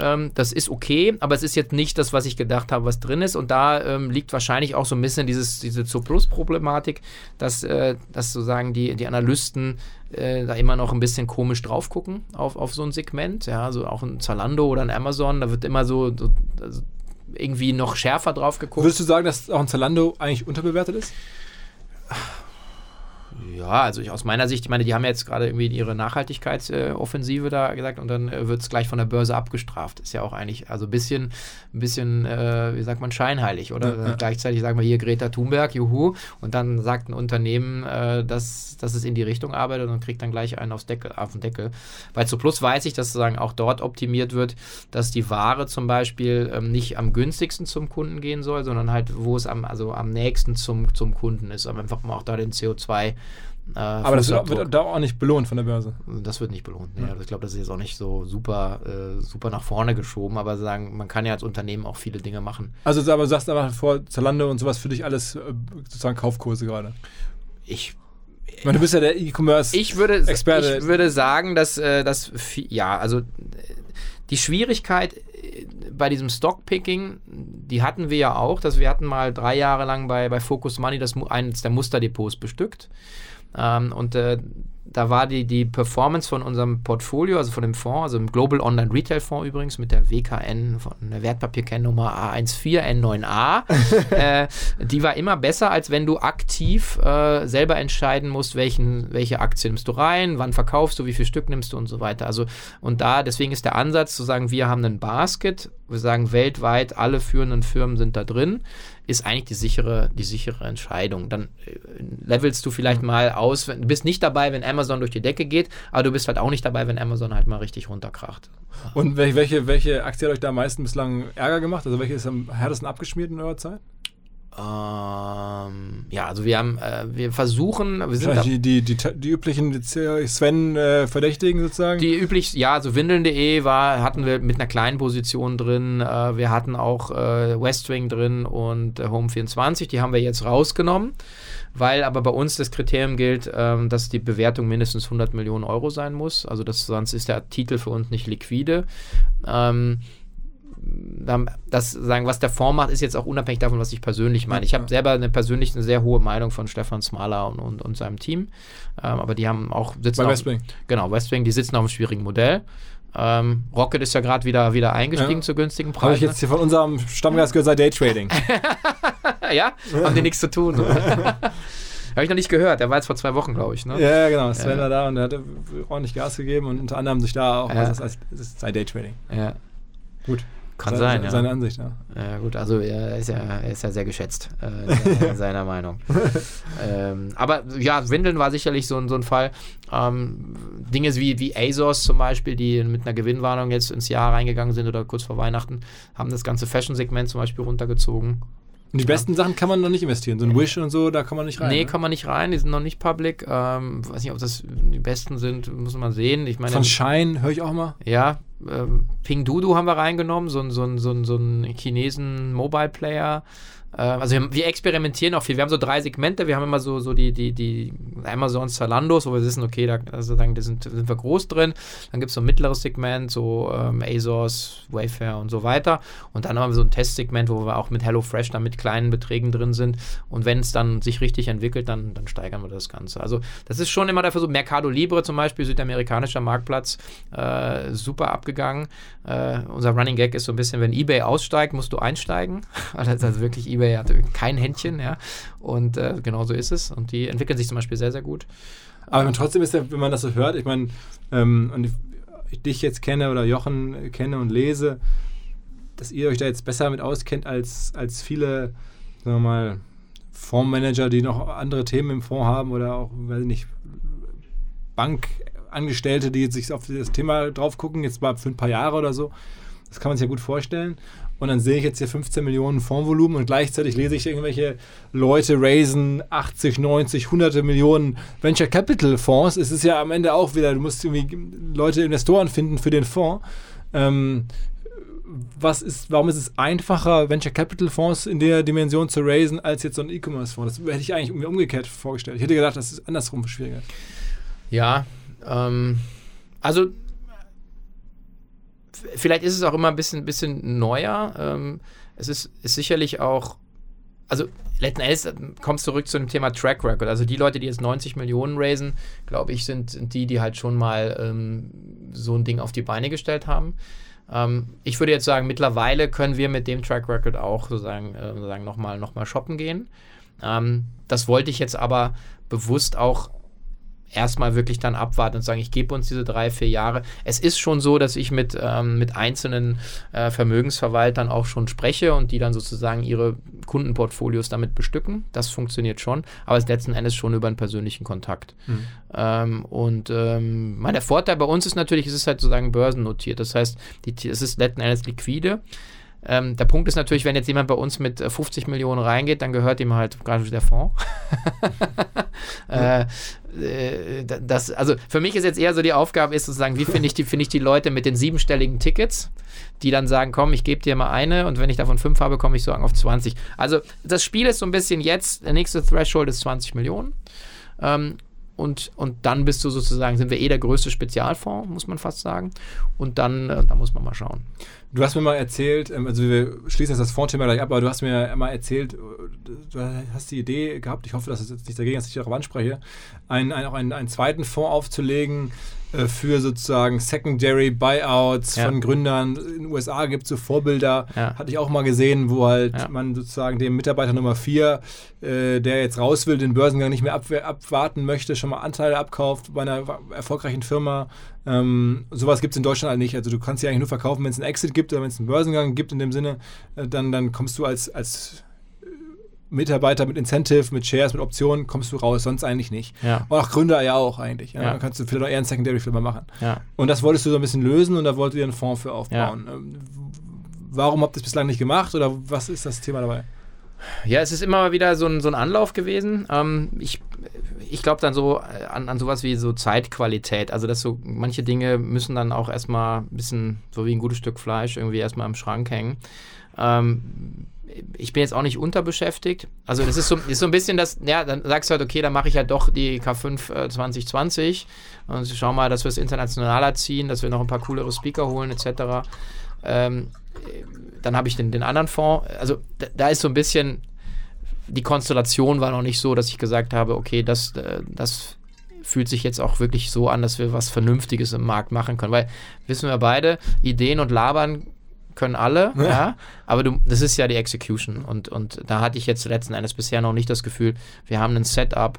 Ähm, das ist okay, aber es ist jetzt nicht das, was ich gedacht habe, was drin ist. Und da ähm, liegt wahrscheinlich auch so ein bisschen dieses, diese Zu-Plus-Problematik, dass, äh, dass sozusagen die, die Analysten äh, da immer noch ein bisschen komisch drauf gucken auf, auf so ein Segment. Ja, also auch ein Zalando oder ein Amazon, da wird immer so, so also irgendwie noch schärfer drauf geguckt. Würdest du sagen, dass auch ein Zalando eigentlich unterbewertet ist? Ja, also ich, aus meiner Sicht, ich meine, die haben ja jetzt gerade irgendwie ihre Nachhaltigkeitsoffensive da gesagt und dann äh, wird es gleich von der Börse abgestraft. Ist ja auch eigentlich, also ein bisschen, ein bisschen, äh, wie sagt man, scheinheilig, oder? Ja, ja. Gleichzeitig sagen wir hier Greta Thunberg, juhu, und dann sagt ein Unternehmen, äh, dass, dass es in die Richtung arbeitet und kriegt dann gleich einen aufs Deckel, auf den Deckel. Bei Zuplus weiß ich, dass sozusagen auch dort optimiert wird, dass die Ware zum Beispiel ähm, nicht am günstigsten zum Kunden gehen soll, sondern halt, wo es am, also am nächsten zum, zum Kunden ist, aber einfach mal auch da den CO2 äh, Aber das wird, da auch nicht belohnt von der Börse. Das wird nicht belohnt. Nee. Also ich glaube, das ist jetzt auch nicht so super, äh, super nach vorne geschoben, aber sagen, man kann ja als Unternehmen auch viele Dinge machen. Also aber du sagst aber vor Zalando und sowas für dich alles äh, sozusagen Kaufkurse gerade. Ich, Ich meine, du bist ja der E-Commerce. ich, würde, Experte. ich würde sagen, dass äh, das, ja, also äh, die Schwierigkeit äh, bei diesem Stockpicking, die hatten wir ja auch, dass wir hatten mal drei Jahre lang bei, bei Focus Money das, eines der Musterdepots bestückt. Ähm, und äh, da war die, die Performance von unserem Portfolio, also von dem Fonds, also im Global Online Retail Fonds übrigens mit der WKN, von der Wertpapierkennnummer A14N9A, [LAUGHS] äh, die war immer besser, als wenn du aktiv äh, selber entscheiden musst, welchen, welche Aktie nimmst du rein, wann verkaufst du, wie viel Stück nimmst du und so weiter. Also, und da, deswegen ist der Ansatz zu sagen, wir haben einen Basket, wir sagen weltweit, alle führenden Firmen sind da drin, ist eigentlich die sichere, die sichere Entscheidung. Dann äh, levelst du vielleicht mal aus, du bist nicht dabei, wenn Amazon durch die Decke geht, aber du bist halt auch nicht dabei, wenn Amazon halt mal richtig runterkracht. Und welche, welche, welche Aktie hat euch da am meisten bislang Ärger gemacht? Also welche ist am härtesten abgeschmiert in eurer Zeit? Ähm, ja, also wir haben, äh, wir versuchen, wir sind die, die, die, die üblichen Sven-Verdächtigen sozusagen? die üblich, ja, also Windeln.de war, hatten wir mit einer kleinen Position drin, äh, wir hatten auch äh, Westwing drin und äh, Home24, die haben wir jetzt rausgenommen, weil aber bei uns das Kriterium gilt, ähm, dass die Bewertung mindestens 100 Millionen Euro sein muss, also das, sonst ist der Titel für uns nicht liquide. Ähm, das sagen, was der Fonds macht, ist jetzt auch unabhängig davon, was ich persönlich meine. Ich habe selber eine persönlich eine sehr hohe Meinung von Stefan Smaler und, und, und seinem Team. Ähm, aber die haben auch sitzen Bei Westwing. Genau, Westwing, die sitzen auf einem schwierigen Modell. Ähm, Rocket ist ja gerade wieder, wieder eingestiegen Ja. zu günstigen Habe Preisen. ich jetzt hier von unserem Stammgast gehört, sei Daytrading. [LAUGHS] ja, haben die nichts zu tun. [LAUGHS] Habe ich noch nicht gehört. Der war jetzt vor zwei Wochen, glaube ich. Ne? ja, genau. Sven Ja. war da und der hat ordentlich Gas gegeben und unter anderem sich da auch, Ja. was es ist sei Daytrading. Ja. Gut. Kann Seine- sein, ja. Seine Ansicht, ja. Ja, gut, also er ist ja, er ist ja sehr geschätzt äh, in [LAUGHS] seiner- in seiner Meinung. ähm, aber ja, Windeln war sicherlich so, ein- so ein Fall. Ähm, Dinge wie, wie ASOS zum Beispiel, die mit einer Gewinnwarnung jetzt ins Jahr reingegangen sind oder kurz vor Weihnachten, haben das ganze Fashion-Segment zum Beispiel runtergezogen. Und die besten Sachen kann man noch nicht investieren. So ein Wish und so, da kann man nicht rein. nee, ne? kann man nicht rein, die sind noch nicht public. Ähm, weiß nicht, ob das die besten sind, muss man sehen. Ich meine, Von Shine höre ich auch mal. Ja, ähm, Ping Dudu haben wir reingenommen, so ein, so ein, so ein, so ein Chinesen Mobile Player. Äh, also wir, wir experimentieren auch viel. Wir haben so drei Segmente. Wir haben immer so, so die, die, die Amazons, Zalandos, wo wir wissen, okay, da, also dann sind, sind wir groß drin. Dann gibt es so ein mittleres Segment, so ähm, ASOS, Wayfair und so weiter. Und dann haben wir so ein Testsegment, wo wir auch mit HelloFresh dann mit kleinen Beträgen drin sind. Und wenn es dann sich richtig entwickelt, dann, dann steigern wir das Ganze. Also das ist schon immer der Versuch. Mercado Libre zum Beispiel, südamerikanischer Marktplatz, äh, super abgegangen. Äh, unser Running Gag ist so ein bisschen, wenn eBay aussteigt, musst du einsteigen. [LAUGHS] Also also wirklich, eBay hat kein Händchen, ja. Und äh, genau so ist es. Und die entwickeln sich zum Beispiel sehr, sehr gut. Aber trotzdem ist ja, wenn man das so hört, ich meine, ähm, und ich, ich dich jetzt kenne oder Jochen kenne und lese, dass ihr euch da jetzt besser mit auskennt als, als viele, sagen wir mal, Fondsmanager, die noch andere Themen im Fonds haben oder auch, weiß ich nicht, Bankangestellte, die jetzt sich auf das Thema drauf gucken, jetzt mal für ein paar Jahre oder so. Das kann man sich ja gut vorstellen. Und dann sehe ich jetzt hier 15 Millionen Fondsvolumen und gleichzeitig lese ich irgendwelche Leute raisen 80, 90, hunderte Millionen Venture Capital Fonds. Es ist ja am Ende auch wieder, du musst irgendwie Leute, Investoren finden für den Fonds. Ähm, was ist, warum ist es einfacher, Venture Capital Fonds in der Dimension zu raisen, als jetzt so ein E-Commerce-Fonds? Das hätte ich eigentlich mir umgekehrt vorgestellt. Ich hätte gedacht, das ist andersrum schwieriger. Ja, ähm, also vielleicht ist es auch immer ein bisschen, bisschen neuer. Ähm, es ist, ist sicherlich auch, also letzten Endes äh, kommst du zurück zu dem Thema Track Record. Also die Leute, die jetzt 90 Millionen raisen, glaube ich, sind, sind die, die halt schon mal ähm, so ein Ding auf die Beine gestellt haben. Ähm, ich würde jetzt sagen, mittlerweile können wir mit dem Track Record auch sozusagen, äh, sozusagen nochmal noch mal shoppen gehen. Ähm, das wollte ich jetzt aber bewusst auch erstmal wirklich dann abwarten und sagen, ich gebe uns diese drei, vier Jahre. Es ist schon so, dass ich mit, ähm, mit einzelnen äh, Vermögensverwaltern auch schon spreche und die dann sozusagen ihre Kundenportfolios damit bestücken. Das funktioniert schon, aber es ist letzten Endes schon über einen persönlichen Kontakt. Ähm, und ähm, mein, der Vorteil bei uns ist natürlich, es ist halt sozusagen börsennotiert. Das heißt, die, es ist letzten Endes liquide. Ähm, der Punkt ist natürlich, wenn jetzt jemand bei uns mit äh, 50 Millionen reingeht, dann gehört ihm halt gerade der Fonds. [LAUGHS] äh, äh, das, also für mich ist jetzt eher so die Aufgabe, ist sozusagen, wie finde ich, die, finde ich die Leute mit den siebenstelligen Tickets, die dann sagen, komm, ich gebe dir mal eine und wenn ich davon fünf habe, komme ich so auf 20. Also das Spiel ist so ein bisschen jetzt, der nächste Threshold ist 20 Millionen. Ähm, und, und dann bist du sozusagen, sind wir eh der größte Spezialfonds, muss man fast sagen. Und dann, äh, da muss man mal schauen. Du hast mir mal erzählt, ähm, also wir schließen jetzt das Fondthema gleich ab, aber du hast mir mal erzählt, äh, du hast die Idee gehabt, ich hoffe, dass es jetzt nicht dagegen ist, dass ich darauf anspreche, einen, einen, auch einen, einen zweiten Fonds aufzulegen äh, für sozusagen Secondary Buyouts Ja. von Gründern. In den USA gibt es so Vorbilder, Ja. hatte ich auch mal gesehen, wo halt Ja. man sozusagen dem Mitarbeiter Nummer 4, äh, der jetzt raus will, den Börsengang nicht mehr abwarten möchte, schon mal Anteile abkauft bei einer erfolgreichen Firma. Ähm, sowas gibt es in Deutschland halt nicht. Also du kannst sie eigentlich nur verkaufen, wenn es einen Exit gibt oder wenn es einen Börsengang gibt in dem Sinne, äh, dann, dann kommst du als, als äh, Mitarbeiter mit Incentive, mit Shares, mit Optionen, kommst du raus, sonst eigentlich nicht. Ja. Und auch Gründer ja auch eigentlich. Ja. Ja. Dann kannst du vielleicht auch eher einen Secondary-Firma machen. Ja. Und das wolltest du so ein bisschen lösen und da wolltet ihr einen Fonds für aufbauen. Ähm, Warum habt ihr es bislang nicht gemacht oder was ist das Thema dabei? Ja, es ist immer wieder so ein, so ein Anlauf gewesen. Ähm, ich ich glaube dann so äh, an, an sowas wie so Zeitqualität. Also, dass so manche Dinge müssen dann auch erstmal ein bisschen, so wie ein gutes Stück Fleisch, irgendwie erstmal im Schrank hängen. Ähm, ich bin jetzt auch nicht unterbeschäftigt. Also das ist so, ist so ein bisschen das, ja, dann sagst du halt, okay, dann mache ich halt doch die K5 äh, 2020 und schau mal, dass wir es internationaler ziehen, dass wir noch ein paar coolere Speaker holen etc. Ähm, dann habe ich den, den anderen Fonds. Also da, da, ist so ein bisschen, die Konstellation war noch nicht so, dass ich gesagt habe, okay, das, äh, das fühlt sich jetzt auch wirklich so an, dass wir was Vernünftiges im Markt machen können. Weil, wissen wir beide, Ideen und Labern können alle, ja. [LAUGHS] ja. aber du, das ist ja die Execution und, und da hatte ich jetzt letzten Endes bisher noch nicht das Gefühl, wir haben ein Setup,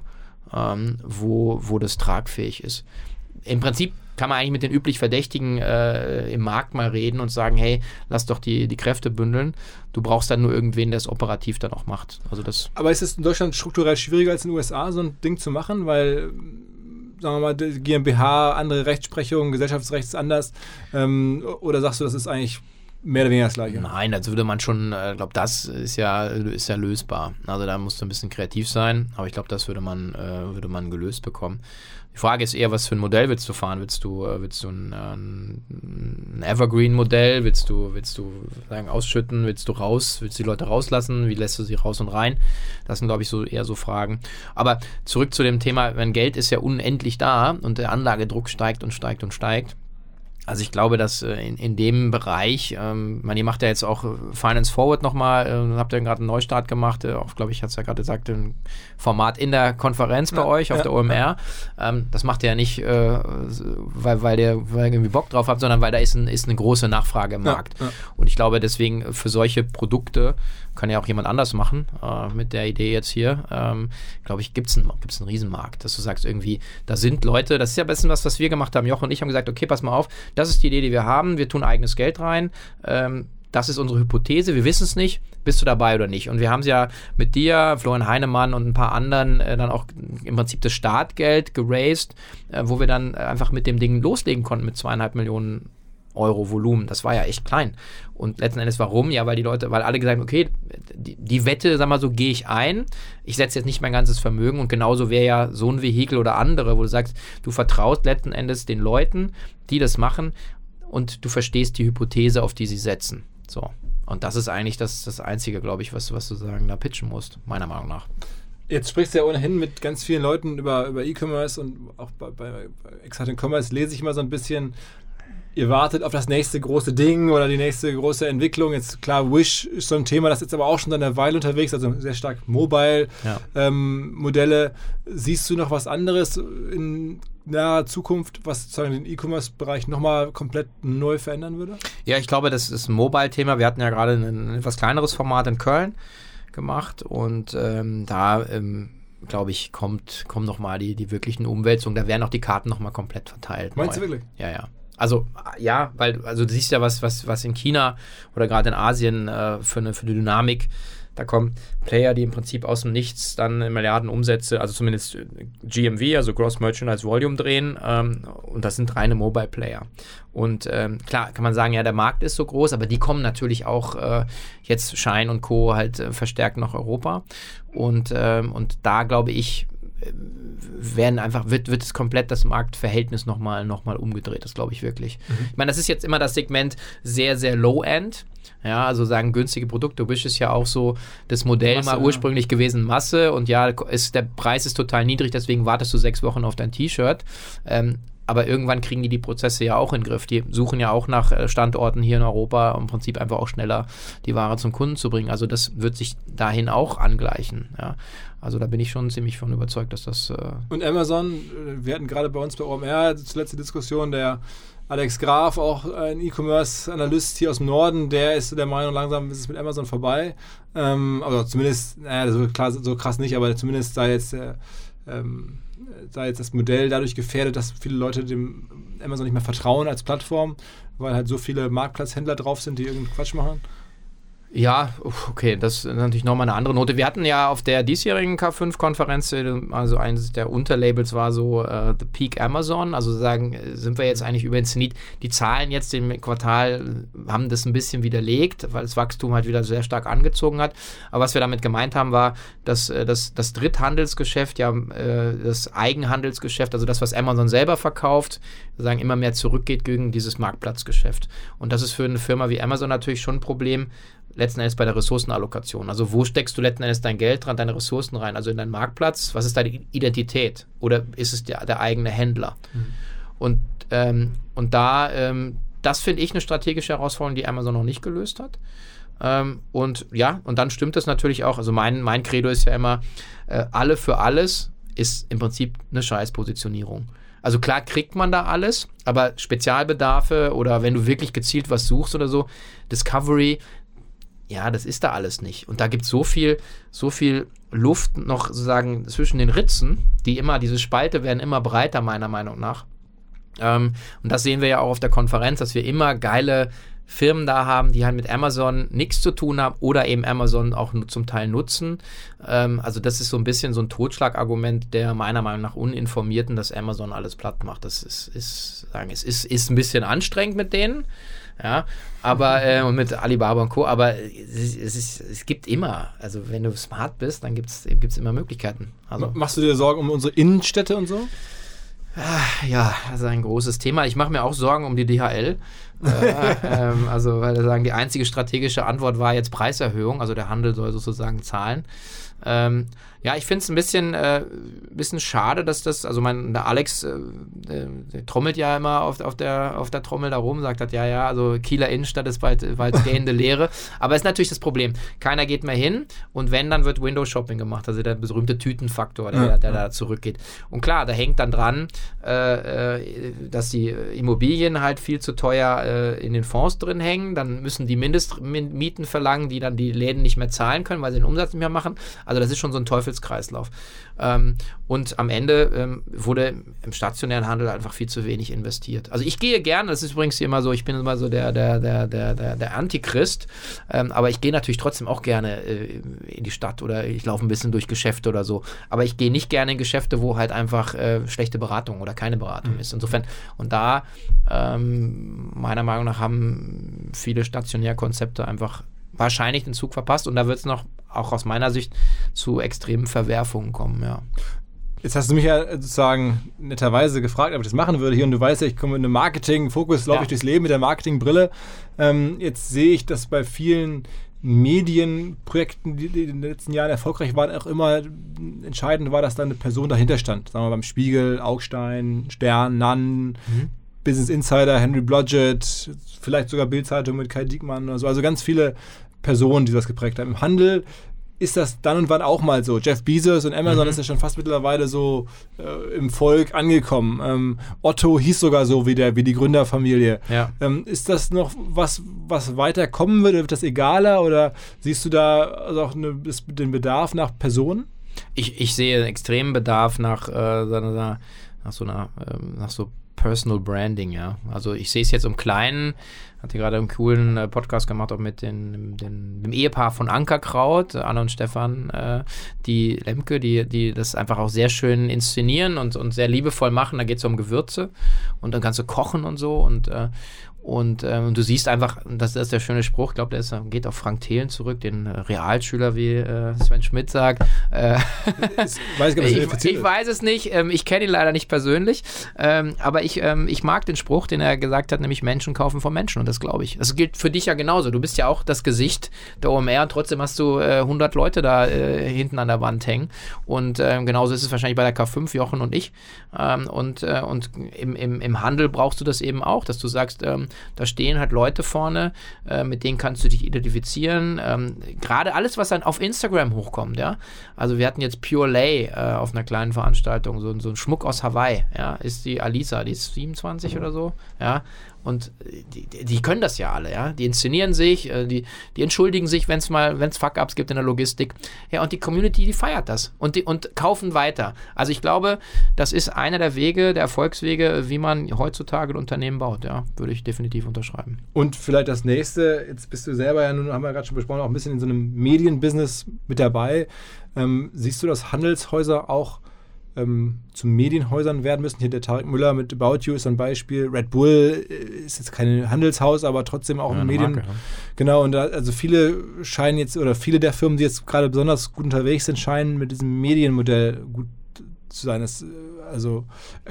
ähm, wo, wo das tragfähig ist. Im Prinzip kann man eigentlich mit den üblich Verdächtigen äh, im Markt mal reden und sagen, hey, lass doch die, die Kräfte bündeln. Du brauchst dann nur irgendwen, der es operativ dann auch macht. Also das Aber ist es in Deutschland strukturell schwieriger als in den USA, so ein Ding zu machen? Weil sagen wir mal, GmbH, andere Rechtsprechung, Gesellschaftsrecht ist anders. Ähm, oder sagst du, das ist eigentlich mehr oder weniger das gleiche. Nein, also würde man schon, ich äh, glaube, das ist ja, ist ja lösbar. Also da musst du ein bisschen kreativ sein, aber ich glaube, das würde man, äh, würde man gelöst bekommen. Die Frage ist eher, was für ein Modell willst du fahren? Willst du, äh, willst du ein, ein Evergreen-Modell? Willst du, willst du sagen, ausschütten? Willst du raus? Willst du die Leute rauslassen? Wie lässt du sie raus und rein? Das sind, glaube ich, so eher so Fragen. Aber zurück zu dem Thema, wenn Geld ist ja unendlich da und der Anlagedruck steigt und steigt und steigt also ich glaube, dass äh, in, in dem Bereich, ähm, man, ihr macht ja jetzt auch äh, Finance Forward nochmal, äh, habt ihr gerade einen Neustart gemacht, äh, auch glaube ich, hat es ja gerade gesagt, ein Format in der Konferenz bei ja, euch auf ja, der OMR. Ja. Ähm, das macht ihr ja nicht, äh, weil, weil, der, weil ihr irgendwie Bock drauf habt, sondern weil da ist, ein, ist eine große Nachfrage im Markt. Und ich glaube, deswegen für solche Produkte kann ja auch jemand anders machen äh, mit der Idee jetzt hier. Ähm, glaube ich, gibt es einen, gibt's einen Riesenmarkt, dass du sagst irgendwie, da sind Leute, das ist ja ein was, was wir gemacht haben. Joch und ich haben gesagt, okay, pass mal auf, das ist die Idee, die wir haben, wir tun eigenes Geld rein. Ähm, das ist unsere Hypothese, wir wissen es nicht, bist du dabei oder nicht? Und wir haben es ja mit dir, Florian Heinemann und ein paar anderen äh, dann auch im Prinzip das Startgeld geraced, äh, wo wir dann einfach mit dem Ding loslegen konnten mit zweieinhalb Millionen Euro Volumen. Das war ja echt klein. Und letzten Endes warum? Ja, weil die Leute, weil alle gesagt haben, okay, die, die Wette, sag mal so, gehe ich ein. Ich setze jetzt nicht mein ganzes Vermögen und genauso wäre ja so ein Vehikel oder andere, wo du sagst, du vertraust letzten Endes den Leuten, die das machen und du verstehst die Hypothese, auf die sie setzen. So. Und das ist eigentlich das, das Einzige, glaube ich, was, was du sagen, da pitchen musst, meiner Meinung nach. Jetzt sprichst du ja ohnehin mit ganz vielen Leuten über, über E-Commerce und auch bei, bei, Exciting Commerce lese ich immer so ein bisschen, ihr wartet auf das nächste große Ding oder die nächste große Entwicklung. Jetzt klar, Wish ist so ein Thema, das ist jetzt aber auch schon seit einer Weile unterwegs, also sehr stark Mobile-Modelle. Ja. Ähm, Siehst du noch was anderes in naher Zukunft, was sozusagen den E-Commerce-Bereich nochmal komplett neu verändern würde? Ja, ich glaube, das ist ein Mobile-Thema. Wir hatten ja gerade ein, ein, etwas kleineres Format in Köln gemacht und ähm, da ähm, glaube ich, kommt, kommen nochmal die, die wirklichen Umwälzungen. Da werden auch die Karten nochmal komplett verteilt. Meinst neu. du wirklich? Ja, ja. Also ja, weil also du siehst ja was, was, was in China oder gerade in Asien äh, für, eine, für eine Dynamik da kommen Player, die im Prinzip aus dem Nichts dann Milliarden Umsätze, also zumindest äh, GMV, also Gross Merchandise Volume drehen. Ähm, und das sind reine Mobile Player. Und ähm, klar kann man sagen, ja, der Markt ist so groß, aber die kommen natürlich auch äh, jetzt Shine und Co. halt äh, verstärkt nach Europa. Und, ähm, und da glaube ich, werden einfach, wird, wird es komplett das Marktverhältnis nochmal noch mal umgedreht, das glaube ich wirklich. Mhm. Ich meine, das ist jetzt immer das Segment sehr, sehr low-end. Ja, also sagen günstige Produkte. Wish ist ja auch so das Modell Masse, mal ursprünglich ja. gewesen, Masse. Und ja, ist, der Preis ist total niedrig, deswegen wartest du sechs Wochen auf dein T-Shirt. Ähm, aber irgendwann kriegen die die Prozesse ja auch in den Griff. Die suchen ja auch nach äh, Standorten hier in Europa, um im Prinzip einfach auch schneller die Ware zum Kunden zu bringen. Also das wird sich dahin auch angleichen. Ja. Also da bin ich schon ziemlich von überzeugt, dass das. Äh Und Amazon, äh, wir hatten gerade bei uns bei OMR zuletzt die Diskussion, der Alex Graf, auch ein E-Commerce-Analyst hier aus dem Norden, der ist der Meinung, langsam ist es mit Amazon vorbei. Ähm, also zumindest, naja, so, klar, so krass nicht, aber zumindest sei jetzt, äh, ähm, sei jetzt das Modell dadurch gefährdet, dass viele Leute dem Amazon nicht mehr vertrauen als Plattform, weil halt so viele Marktplatzhändler drauf sind, die irgendeinen Quatsch machen. Ja, okay, das ist natürlich nochmal eine andere Note. Wir hatten ja auf der diesjährigen K5-Konferenz, äh, also eines der Unterlabels war so uh, The Peak Amazon, also sagen, äh, sind wir jetzt eigentlich über den Zenit. Die Zahlen jetzt im Quartal haben das ein bisschen widerlegt, weil das Wachstum halt wieder sehr stark angezogen hat. Aber was wir damit gemeint haben, war, dass, dass das Dritthandelsgeschäft, ja, das Eigenhandelsgeschäft, also das, was Amazon selber verkauft, sagen, immer mehr zurückgeht gegen dieses Marktplatzgeschäft. Und das ist für eine Firma wie Amazon natürlich schon ein Problem, letzten Endes bei der Ressourcenallokation. Also wo steckst du letzten Endes dein Geld dran, deine Ressourcen rein? Also in deinen Marktplatz, was ist deine Identität? Oder ist es der, der eigene Händler? Mhm. Und, ähm, und da, ähm, das finde ich eine strategische Herausforderung, die Amazon noch nicht gelöst hat. Ähm, und ja, und dann stimmt das natürlich auch. Also mein, mein Credo ist ja immer, äh, alle für alles ist im Prinzip eine Scheißpositionierung. Also klar kriegt man da alles, aber Spezialbedarfe oder wenn du wirklich gezielt was suchst oder so, Discovery, ja, das ist da alles nicht. Und da gibt es so viel, so viel Luft noch sozusagen zwischen den Ritzen, die immer, diese Spalte werden immer breiter, meiner Meinung nach. Ähm, und das sehen wir ja auch auf der Konferenz, dass wir immer geile Firmen da haben, die halt mit Amazon nichts zu tun haben oder eben Amazon auch nur zum Teil nutzen. Ähm, also das ist so ein bisschen so ein Totschlagargument der meiner Meinung nach Uninformierten, dass Amazon alles platt macht. Das ist, ist sagen, es ist, ist ein bisschen anstrengend mit denen. Ja, aber äh, und mit Alibaba und Co. Aber es, es, ist, es gibt immer, also wenn du smart bist, dann gibt es immer Möglichkeiten. Also, Machst du dir Sorgen um unsere Innenstädte und so? Ah, ja, das ist ein großes Thema. Ich mache mir auch Sorgen um die DHL. äh, [LAUGHS] ähm, also, weil wir sagen, die einzige strategische Antwort war jetzt Preiserhöhung, also der Handel soll sozusagen zahlen. Ähm, ja, ich finde es ein bisschen, äh, bisschen schade, dass das, also mein, der Alex, äh, der, trommelt ja immer auf, auf, der, auf der Trommel da rum, sagt hat, ja, ja, also Kieler Innenstadt ist bald, bald gehende Leere. Aber ist natürlich das Problem. Keiner geht mehr hin und wenn, dann wird Window Shopping gemacht, also der berühmte Tütenfaktor, der, ja, der, der da zurückgeht. Und klar, da hängt dann dran, äh, äh, dass die Immobilien halt viel zu teuer äh, in den Fonds drin hängen. Dann müssen die Mindestmieten verlangen, die dann die Läden nicht mehr zahlen können, weil sie den Umsatz nicht mehr machen. Also das ist schon so ein Teufel Teufelskreislauf. Ähm, und am Ende ähm, wurde im stationären Handel einfach viel zu wenig investiert. Also ich gehe gerne, das ist übrigens immer so, ich bin immer so der, der, der, der, der, der Antichrist, ähm, aber ich gehe natürlich trotzdem auch gerne äh, in die Stadt oder ich laufe ein bisschen durch Geschäfte oder so. Aber ich gehe nicht gerne in Geschäfte, wo halt einfach äh, schlechte Beratung oder keine Beratung mhm. ist. Insofern, und da ähm, meiner Meinung nach haben viele Stationärkonzepte einfach wahrscheinlich den Zug verpasst und da wird es noch auch aus meiner Sicht zu extremen Verwerfungen kommen, ja. Jetzt hast du mich ja sozusagen netterweise gefragt, ob ich das machen würde hier und du weißt ja, ich komme mit einem Marketing-Fokus, laufe ja. ich durchs Leben mit der Marketingbrille. Ähm, jetzt sehe ich, dass bei vielen Medienprojekten, die in den letzten Jahren erfolgreich waren, auch immer entscheidend war, dass da eine Person dahinter stand. Sagen wir beim Spiegel, Augstein, Stern, Nann, mhm. Business Insider, Henry Blodgett, vielleicht sogar Bildzeitung mit Kai Diekmann oder so. Also ganz viele Personen, die das geprägt haben. Im Handel ist das dann und wann auch mal so. Jeff Bezos und Amazon mhm. ist ja schon fast mittlerweile so äh, im Volk angekommen. Ähm, Otto hieß sogar so wie, der, wie die Gründerfamilie. Ja. Ähm, ist das noch was, was weiter kommen wird? Wird das egaler oder siehst du da also auch eine, den Bedarf nach Personen? Ich, ich sehe einen extremen Bedarf nach, äh, nach so einer, äh, nach so Personal Branding, ja. Also ich sehe es jetzt im Kleinen, hatte gerade einen coolen äh, Podcast gemacht, auch mit den, den, dem Ehepaar von Ankerkraut, Anna und Stefan, äh, die Lemke, die, die das einfach auch sehr schön inszenieren und, und sehr liebevoll machen. Da geht es um Gewürze und dann du kochen und so und, äh, und, äh, und du siehst einfach, das ist der schöne Spruch, ich glaube, der geht auf Frank Thelen zurück, den äh, Realschüler, wie äh, Sven Schmidt sagt. Äh, [LAUGHS] weiß ich, ich, ich weiß es nicht, ähm, ich kenne ihn leider nicht persönlich, ähm, aber ich, ähm, ich mag den Spruch, den er gesagt hat, nämlich Menschen kaufen von Menschen und das glaube ich. Das gilt für dich ja genauso. Du bist ja auch das Gesicht der OMR und trotzdem hast du 100 äh, Leute da äh, hinten an der Wand hängen und ähm, genauso ist es wahrscheinlich bei der K5, Jochen und ich. Ähm, und äh, und im, im, im Handel brauchst du das eben auch, dass du sagst, ähm, da stehen halt Leute vorne, äh, mit denen kannst du dich identifizieren. Ähm, Gerade alles, was dann auf Instagram hochkommt, ja. Also wir hatten jetzt Pure Lay äh, auf einer kleinen Veranstaltung, so, so ein Schmuck aus Hawaii, ja, ist die Alisa, die ist 27 oder so, ja. Und die, die können das ja alle, ja. Die inszenieren sich, äh, die, die entschuldigen sich, wenn es mal, wenn es Fuck-Ups gibt in der Logistik. Ja, und die Community, die feiert das und, die, und kaufen weiter. Also ich glaube, das ist einer der Wege, der Erfolgswege, wie man heutzutage ein Unternehmen baut, ja. Würde ich definitiv unterschreiben. Und vielleicht das nächste, jetzt bist du selber ja nun, haben wir gerade schon besprochen, auch ein bisschen in so einem Medienbusiness mit dabei. Ähm, siehst du, dass Handelshäuser auch ähm, zu Medienhäusern werden müssen. Hier der Tarek Müller mit About You ist ein Beispiel. Red Bull äh, ist jetzt kein Handelshaus, aber trotzdem auch ja, ein Medien. Marke, ja. Genau, und da, also viele scheinen jetzt, oder viele der Firmen, die jetzt gerade besonders gut unterwegs sind, scheinen mit diesem Medienmodell gut zu sein. Das, äh, also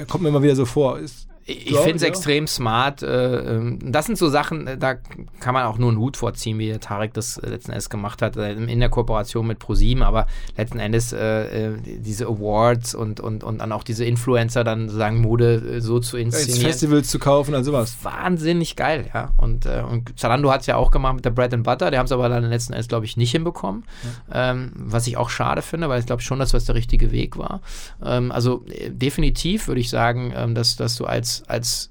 kommt mir immer wieder so vor. Ist, ich finde es ja. extrem smart. Äh, ähm, das sind so Sachen, äh, da kann man auch nur einen Hut vorziehen, wie Tarek das äh, letzten Endes gemacht hat, in der Kooperation mit ProSieben, aber letzten Endes äh, diese Awards und, und, und dann auch diese Influencer dann sozusagen Mode so zu inszenieren. Festivals zu kaufen und sowas. Wahnsinnig geil, ja. Und, äh, und Zalando hat es ja auch gemacht mit der Bread and Butter, die haben es aber dann letzten Endes, glaube ich, nicht hinbekommen. Ja. Ähm, was ich auch schade finde, weil ich glaube schon, dass das der richtige Weg war. Ähm, also definitiv würde ich sagen, ähm, dass, dass du als als,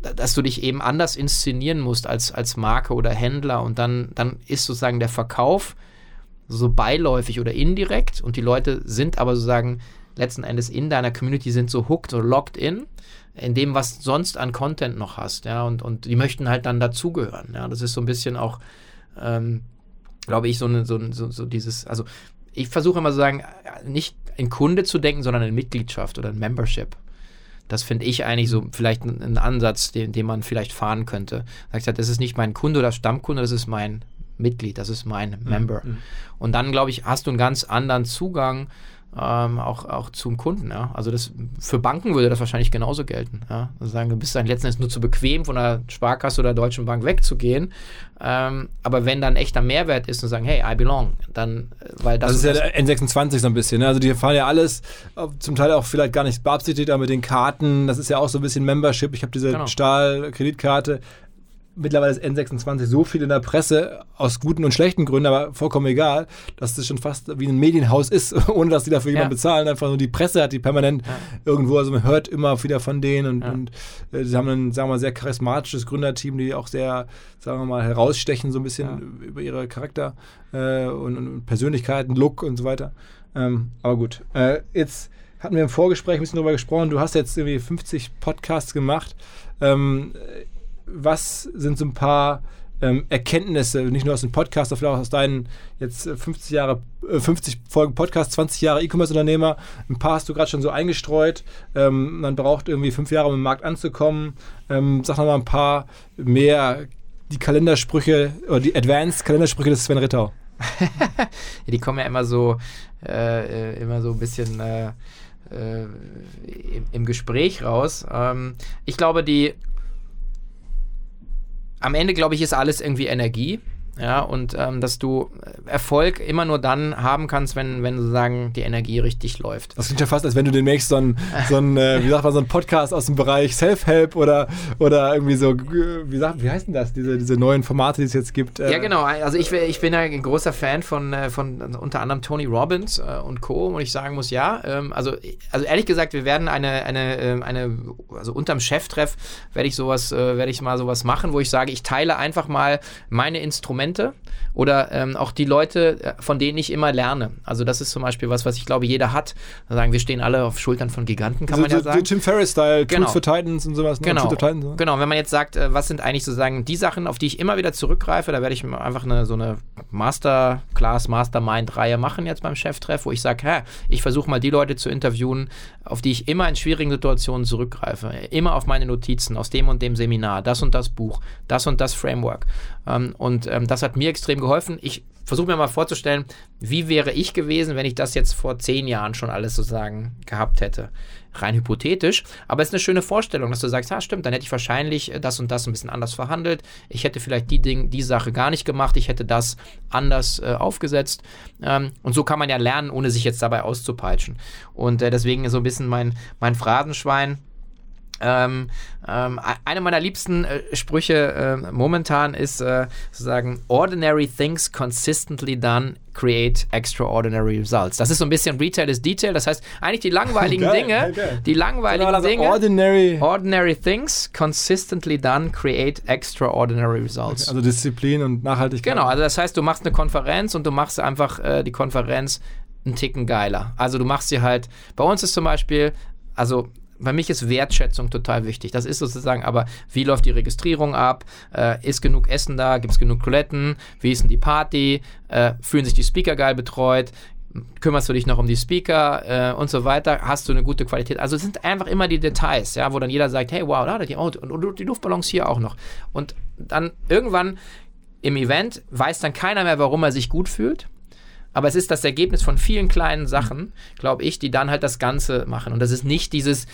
dass du dich eben anders inszenieren musst als, als Marke oder Händler und dann, dann ist sozusagen der Verkauf so beiläufig oder indirekt und die Leute sind aber sozusagen letzten Endes in deiner Community sind so hooked oder locked in in dem, was sonst an Content noch hast, ja, und, und die möchten halt dann dazugehören, ja, das ist so ein bisschen auch, ähm, glaube ich, so, eine, so, so, so dieses, also ich versuche immer so sagen, nicht in Kunde zu denken, sondern in Mitgliedschaft oder in Membership. Das finde ich eigentlich so vielleicht ein, Ansatz, den, den man vielleicht fahren könnte. Sagt halt, das ist nicht mein Kunde oder Stammkunde, das ist mein Mitglied, das ist mein mhm. Member. Mhm. Und dann, glaube ich, hast du einen ganz anderen Zugang ähm, auch, auch zum Kunden. Ja? Also das, für Banken würde das wahrscheinlich genauso gelten. Ja? Also sagen, du bist dann letzten Endes nur zu bequem, von der Sparkasse oder der Deutschen Bank wegzugehen. Ähm, aber wenn dann echter Mehrwert ist und sagen, hey, I belong, dann, äh, weil das, das ist ja der N26 so ein bisschen. Ne? Also die fahren ja alles, zum Teil auch vielleicht gar nicht beabsichtigt, aber mit den Karten, das ist ja auch so ein bisschen Membership. Ich habe diese genau. Stahl-Kreditkarte mittlerweile ist N26 so viel in der Presse, aus guten und schlechten Gründen, aber vollkommen egal, dass das schon fast wie ein Medienhaus ist, [LAUGHS] ohne dass die dafür ja. jemanden bezahlen. Einfach nur die Presse hat die permanent ja. irgendwo, also man hört immer wieder von denen und, ja. und äh, sie haben ein, sagen wir mal, sehr charismatisches Gründerteam, die auch sehr, sagen wir mal, herausstechen, so ein bisschen über ihre Charakter äh, und, und, Persönlichkeiten, Look und so weiter. Ähm, aber gut, äh, jetzt hatten wir im Vorgespräch ein bisschen darüber gesprochen, du hast jetzt irgendwie 50 Podcasts gemacht. Ähm, was sind so ein paar ähm, Erkenntnisse, nicht nur aus dem Podcast, sondern vielleicht auch aus deinen jetzt 50 äh, Jahre, äh, 50 Folgen Podcast, 20 Jahre E-Commerce-Unternehmer. Ein paar hast du gerade schon so eingestreut. Ähm, man braucht irgendwie fünf Jahre, um im Markt anzukommen. Ähm, sag noch mal ein paar mehr die Kalendersprüche oder die Advanced-Kalendersprüche des Sven Rittau. [LAUGHS] die kommen ja immer so, äh, äh immer so ein bisschen äh, äh, im, im, Gespräch raus. Ähm, ich glaube, die am Ende, glaube ich, ist alles irgendwie Energie. Ja, und ähm, dass du Erfolg immer nur dann haben kannst, wenn, wenn sozusagen die Energie richtig läuft. Das klingt ja fast, als wenn du demnächst so ein, [LAUGHS] so ein äh, wie sagt man, so ein Podcast aus dem Bereich Self-Help oder, oder irgendwie so, wie, sagt, wie heißt denn das, diese, diese neuen Formate, die es jetzt gibt? Äh ja, genau. Also ich, ich bin ja ein großer Fan von, äh, von unter anderem Tony Robbins äh, und Co. Und ich sagen muss, ja, ähm, also, also ehrlich gesagt, wir werden eine, eine, ähm, eine also unterm Cheftreff werde ich sowas, äh, werde ich mal sowas machen, wo ich sage, ich teile einfach mal meine Instrumente Instrumente oder ähm, auch die Leute, äh, von denen ich immer lerne. Also das ist zum Beispiel was, was ich glaube, jeder hat. Da sagen wir stehen alle auf Schultern von Giganten, kann also man ja sagen. Tim Ferriss-Style, genau. Tools for Titans und sowas. Ne? Genau. Titans, ne? genau, wenn man jetzt sagt, äh, was sind eigentlich sozusagen die Sachen, auf die ich immer wieder zurückgreife, da werde ich einfach eine, so eine Masterclass, Mastermind-Reihe machen jetzt beim Cheftreff, wo ich sage, ich versuche mal die Leute zu interviewen, auf die ich immer in schwierigen Situationen zurückgreife. Immer auf meine Notizen aus dem und dem Seminar, das und das Buch, das und das Framework. Ähm, und ähm, das hat mir extrem geholfen. Ich versuche mir mal vorzustellen, wie wäre ich gewesen, wenn ich das jetzt vor zehn Jahren schon alles sozusagen gehabt hätte. Rein hypothetisch, aber es ist eine schöne Vorstellung, dass du sagst, ja stimmt, dann hätte ich wahrscheinlich das und das ein bisschen anders verhandelt. Ich hätte vielleicht die Ding, die Sache gar nicht gemacht, ich hätte das anders äh, aufgesetzt. Ähm, und so kann man ja lernen, ohne sich jetzt dabei auszupeitschen. Und äh, deswegen so ein bisschen mein, mein Phrasenschwein Ähm, ähm, eine meiner liebsten äh, Sprüche äh, momentan ist äh, sozusagen ordinary things consistently done create extraordinary results. Das ist so ein bisschen Retail is Detail. Das heißt, eigentlich die langweiligen [LAUGHS] Geil, Dinge, geil, geil. die langweiligen Also Dinge, ordinary. ordinary things consistently done create extraordinary results. Also Disziplin und Nachhaltigkeit. Genau, also das heißt, du machst eine Konferenz und du machst einfach äh, die Konferenz einen Ticken geiler. Also du machst sie halt, bei uns ist zum Beispiel, also bei mich ist Wertschätzung total wichtig. Das ist sozusagen, aber wie läuft die Registrierung ab? Äh, ist genug Essen da? Gibt es genug Toiletten? Wie ist denn die Party? Äh, fühlen sich die Speaker geil betreut? Kümmerst du dich noch um die Speaker äh, und so weiter? Hast du eine gute Qualität? Also es sind einfach immer die Details, ja, wo dann jeder sagt, hey, wow, da die und, und die Luftballons hier auch noch. Und dann irgendwann im Event weiß dann keiner mehr, warum er sich gut fühlt. Aber es ist das Ergebnis von vielen kleinen Sachen, glaube ich, die dann halt das Ganze machen. Und das ist nicht dieses,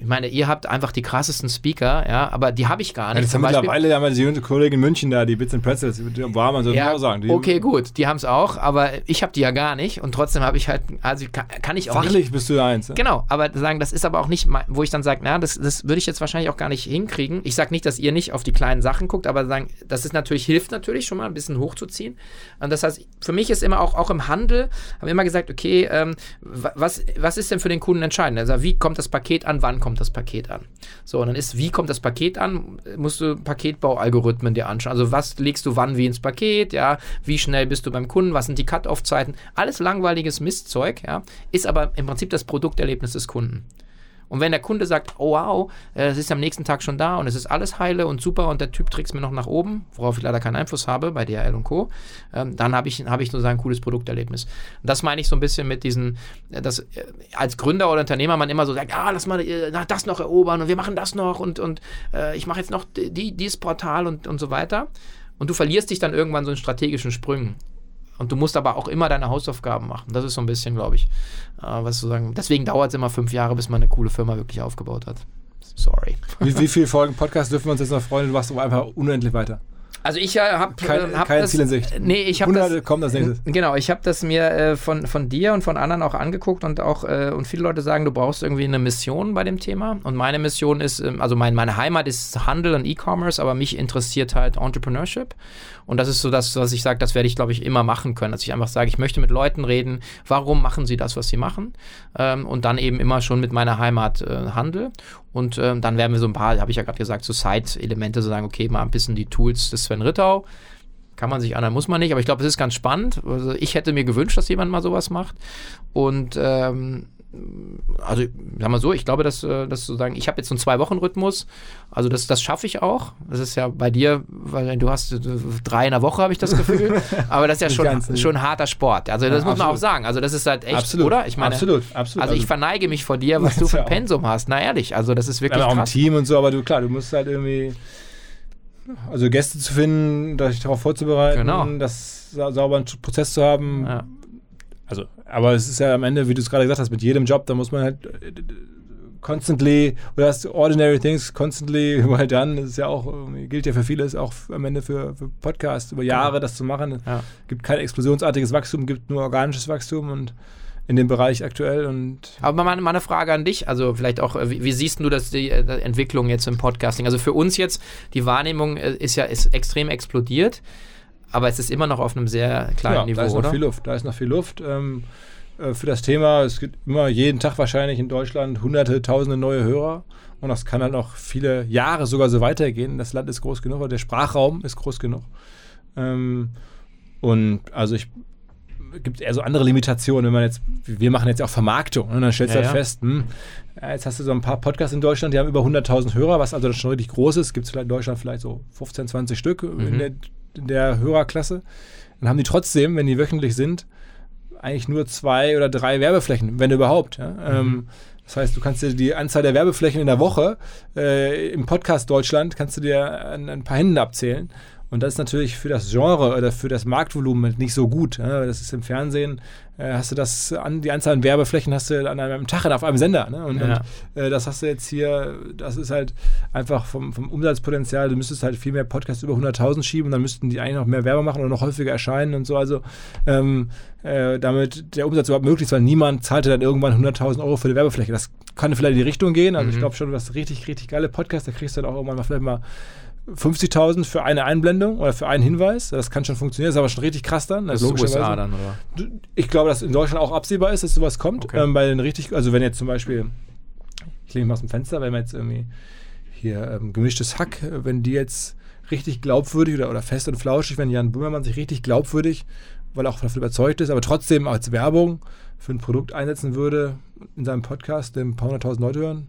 ich meine, ihr habt einfach die krassesten Speaker, ja, aber die habe ich gar Ja, nicht. das Zum haben mittlerweile haben wir die junge Kollegin in München da, die Bits and Pretzels, die war man so ja, auch sagen. Die, okay, gut, die haben es auch, aber ich habe die ja gar nicht und trotzdem habe ich halt, also kann, kann ich auch nicht Fachlich bist du eins. ne? Genau, aber sagen, das ist aber auch nicht, wo ich dann sage, na, das, das würde ich jetzt wahrscheinlich auch gar nicht hinkriegen. Ich sage nicht, dass ihr nicht auf die kleinen Sachen guckt, aber sagen, das ist natürlich, hilft natürlich schon mal ein bisschen hochzuziehen. Und das heißt, für mich ist immer auch, auch im Handel, haben wir immer gesagt, okay, ähm, wa- was, was ist denn für den Kunden entscheidend? Also, wie kommt das Paket an, wann kommt das Paket an? So, und dann ist, wie kommt das Paket an, musst du Paketbaualgorithmen dir anschauen. Also, was legst du wann wie ins Paket, ja, wie schnell bist du beim Kunden, was sind die Cut-Off-Zeiten? Alles langweiliges Mistzeug, ja, ist aber im Prinzip das Produkterlebnis des Kunden. Und wenn der Kunde sagt, oh wow, äh, es ist am nächsten Tag schon da und es ist alles heile und super und der Typ trägt mir noch nach oben, worauf ich leider keinen Einfluss habe bei DHL und Co., ähm, dann habe ich, hab ich sozusagen ein cooles Produkterlebnis. Und das meine ich so ein bisschen mit diesen, äh, dass äh, als Gründer oder Unternehmer man immer so sagt, ah, lass mal das noch erobern und wir machen das noch und, und äh, ich mache jetzt noch die, dieses Portal und, und so weiter. Und du verlierst dich dann irgendwann so in strategischen Sprüngen. Und du musst aber auch immer deine Hausaufgaben machen. Das ist so ein bisschen, glaube ich, äh, was zu sagen. Deswegen dauert es immer fünf Jahre, bis man eine coole Firma wirklich aufgebaut hat. Sorry. Wie, wie viele [LAUGHS] Folgen Podcast dürfen wir uns jetzt noch freuen? Du machst einfach unendlich weiter. Also ich äh, habe Kein- hab kein das, Ziel in Sicht. Nee, ich habe das, kommen als nächstes. Genau, ich habe das mir äh, von, von dir und von anderen auch angeguckt und auch äh, und viele Leute sagen, du brauchst irgendwie eine Mission bei dem Thema. Und meine Mission ist, ähm, also mein, meine Heimat ist Handel und E-Commerce, aber mich interessiert halt Entrepreneurship. Und das ist so das, was ich sage, das werde ich, glaube ich, immer machen können. Dass ich einfach sage, ich möchte mit Leuten reden, warum machen sie das, was sie machen? Ähm, und dann eben immer schon mit meiner Heimat äh, Handel. Und ähm, dann werden wir so ein paar, habe ich ja gerade gesagt, so Side-Elemente, so sagen, okay, mal ein bisschen die Tools des Sven Rittau. Kann man sich anhören, muss man nicht, aber ich glaube, es ist ganz spannend. Also ich hätte mir gewünscht, dass jemand mal sowas macht. Und ähm, also, sag mal so, ich glaube, dass, äh, dass sozusagen, ich habe jetzt so einen Zwei-Wochen-Rhythmus, also das, das schaffe ich auch. Das ist ja bei dir, weil du hast äh, drei in der Woche, habe ich das Gefühl. [LAUGHS] aber das ist ja schon, ganz, nee. schon harter Sport. Also das Ja, muss man auch sagen. Also das ist halt echt, Absolut. oder? Ich meine, Absolut, absolut. Also ich Also- verneige mich vor dir, was [LAUGHS] du für ein. Pensum hast. Na ehrlich, also das ist wirklich Ja, auch im krass. Team und so, aber du, klar, du musst halt irgendwie, also Gäste zu finden, dich darauf vorzubereiten, Genau. das sa sauberen Prozess zu haben. Ja. Also, aber es ist ja am Ende, wie du es gerade gesagt hast, mit jedem Job, da muss man halt äh, constantly, oder hast ordinary things constantly [LAUGHS] well done, das ist ja auch, irgendwie- gilt ja für vieles, auch f- am Ende für, für Podcasts, über Jahre das zu machen. Ja. gibt kein explosionsartiges Wachstum, gibt nur organisches Wachstum und in dem Bereich aktuell und Aber mal, mal eine Frage an dich, also vielleicht auch, äh, wie, wie siehst du das, die, äh, die Entwicklung jetzt im Podcasting? Also für uns jetzt, die Wahrnehmung äh, ist ja ist extrem explodiert, aber es ist immer noch auf einem sehr kleinen ja, Niveau, da ist noch oder? viel Luft. Da ist noch viel Luft ähm, äh, für das Thema. Es gibt immer jeden Tag wahrscheinlich in Deutschland hunderte, tausende neue Hörer. Und das kann dann noch viele Jahre sogar so weitergehen. Das Land ist groß genug, der Sprachraum ist groß genug. Ähm, und also ich gibt eher so andere Limitationen, wenn man jetzt, wir machen jetzt auch Vermarktung und dann stellst Ja, du halt ja. fest, hm, ja, jetzt hast du so ein paar Podcasts in Deutschland, die haben über 100.000 Hörer, was also schon richtig groß ist, gibt es in Deutschland vielleicht so 15, 20 Stück Mhm. in, der, in der Hörerklasse. Dann haben die trotzdem, wenn die wöchentlich sind, eigentlich nur zwei oder drei Werbeflächen, wenn überhaupt. Ja? Mhm. Ähm, das heißt, du kannst dir die Anzahl der Werbeflächen in der Woche äh, im Podcast Deutschland kannst du dir an ein paar Händen abzählen. Und das ist natürlich für das Genre oder für das Marktvolumen nicht so gut. Ne? Das ist im Fernsehen, äh, hast du das an, die Anzahl an Werbeflächen hast du an einem Tag auf einem Sender. Ne? Und, ja. und äh, das hast du jetzt hier, das ist halt einfach vom, vom Umsatzpotenzial, du müsstest halt viel mehr Podcasts über 100.000 schieben, dann müssten die eigentlich noch mehr Werbung machen oder noch häufiger erscheinen und so. Also ähm, äh, damit der Umsatz überhaupt möglich ist, weil niemand zahlte dann irgendwann 100.000 Euro für die Werbefläche. Das kann vielleicht in die Richtung gehen. Also mhm. ich glaube schon, du hast richtig, richtig geile Podcasts, da kriegst du dann auch irgendwann mal vielleicht mal 50.000 für eine Einblendung oder für einen Hinweis. Das kann schon funktionieren, das ist aber schon richtig krass dann. Das ist USA dann, oder? Ich glaube, dass in Deutschland auch absehbar ist, dass sowas kommt. Okay. Ähm, bei den richtig, also wenn jetzt zum Beispiel, ich lege mal aus dem Fenster, wenn man jetzt irgendwie hier ähm, gemischtes Hack, wenn die jetzt richtig glaubwürdig oder, oder fest und flauschig, wenn Jan Böhmermann sich richtig glaubwürdig, weil er auch davon überzeugt ist, aber trotzdem als Werbung für ein Produkt einsetzen würde in seinem Podcast, dem ein paar hunderttausend Leute hören,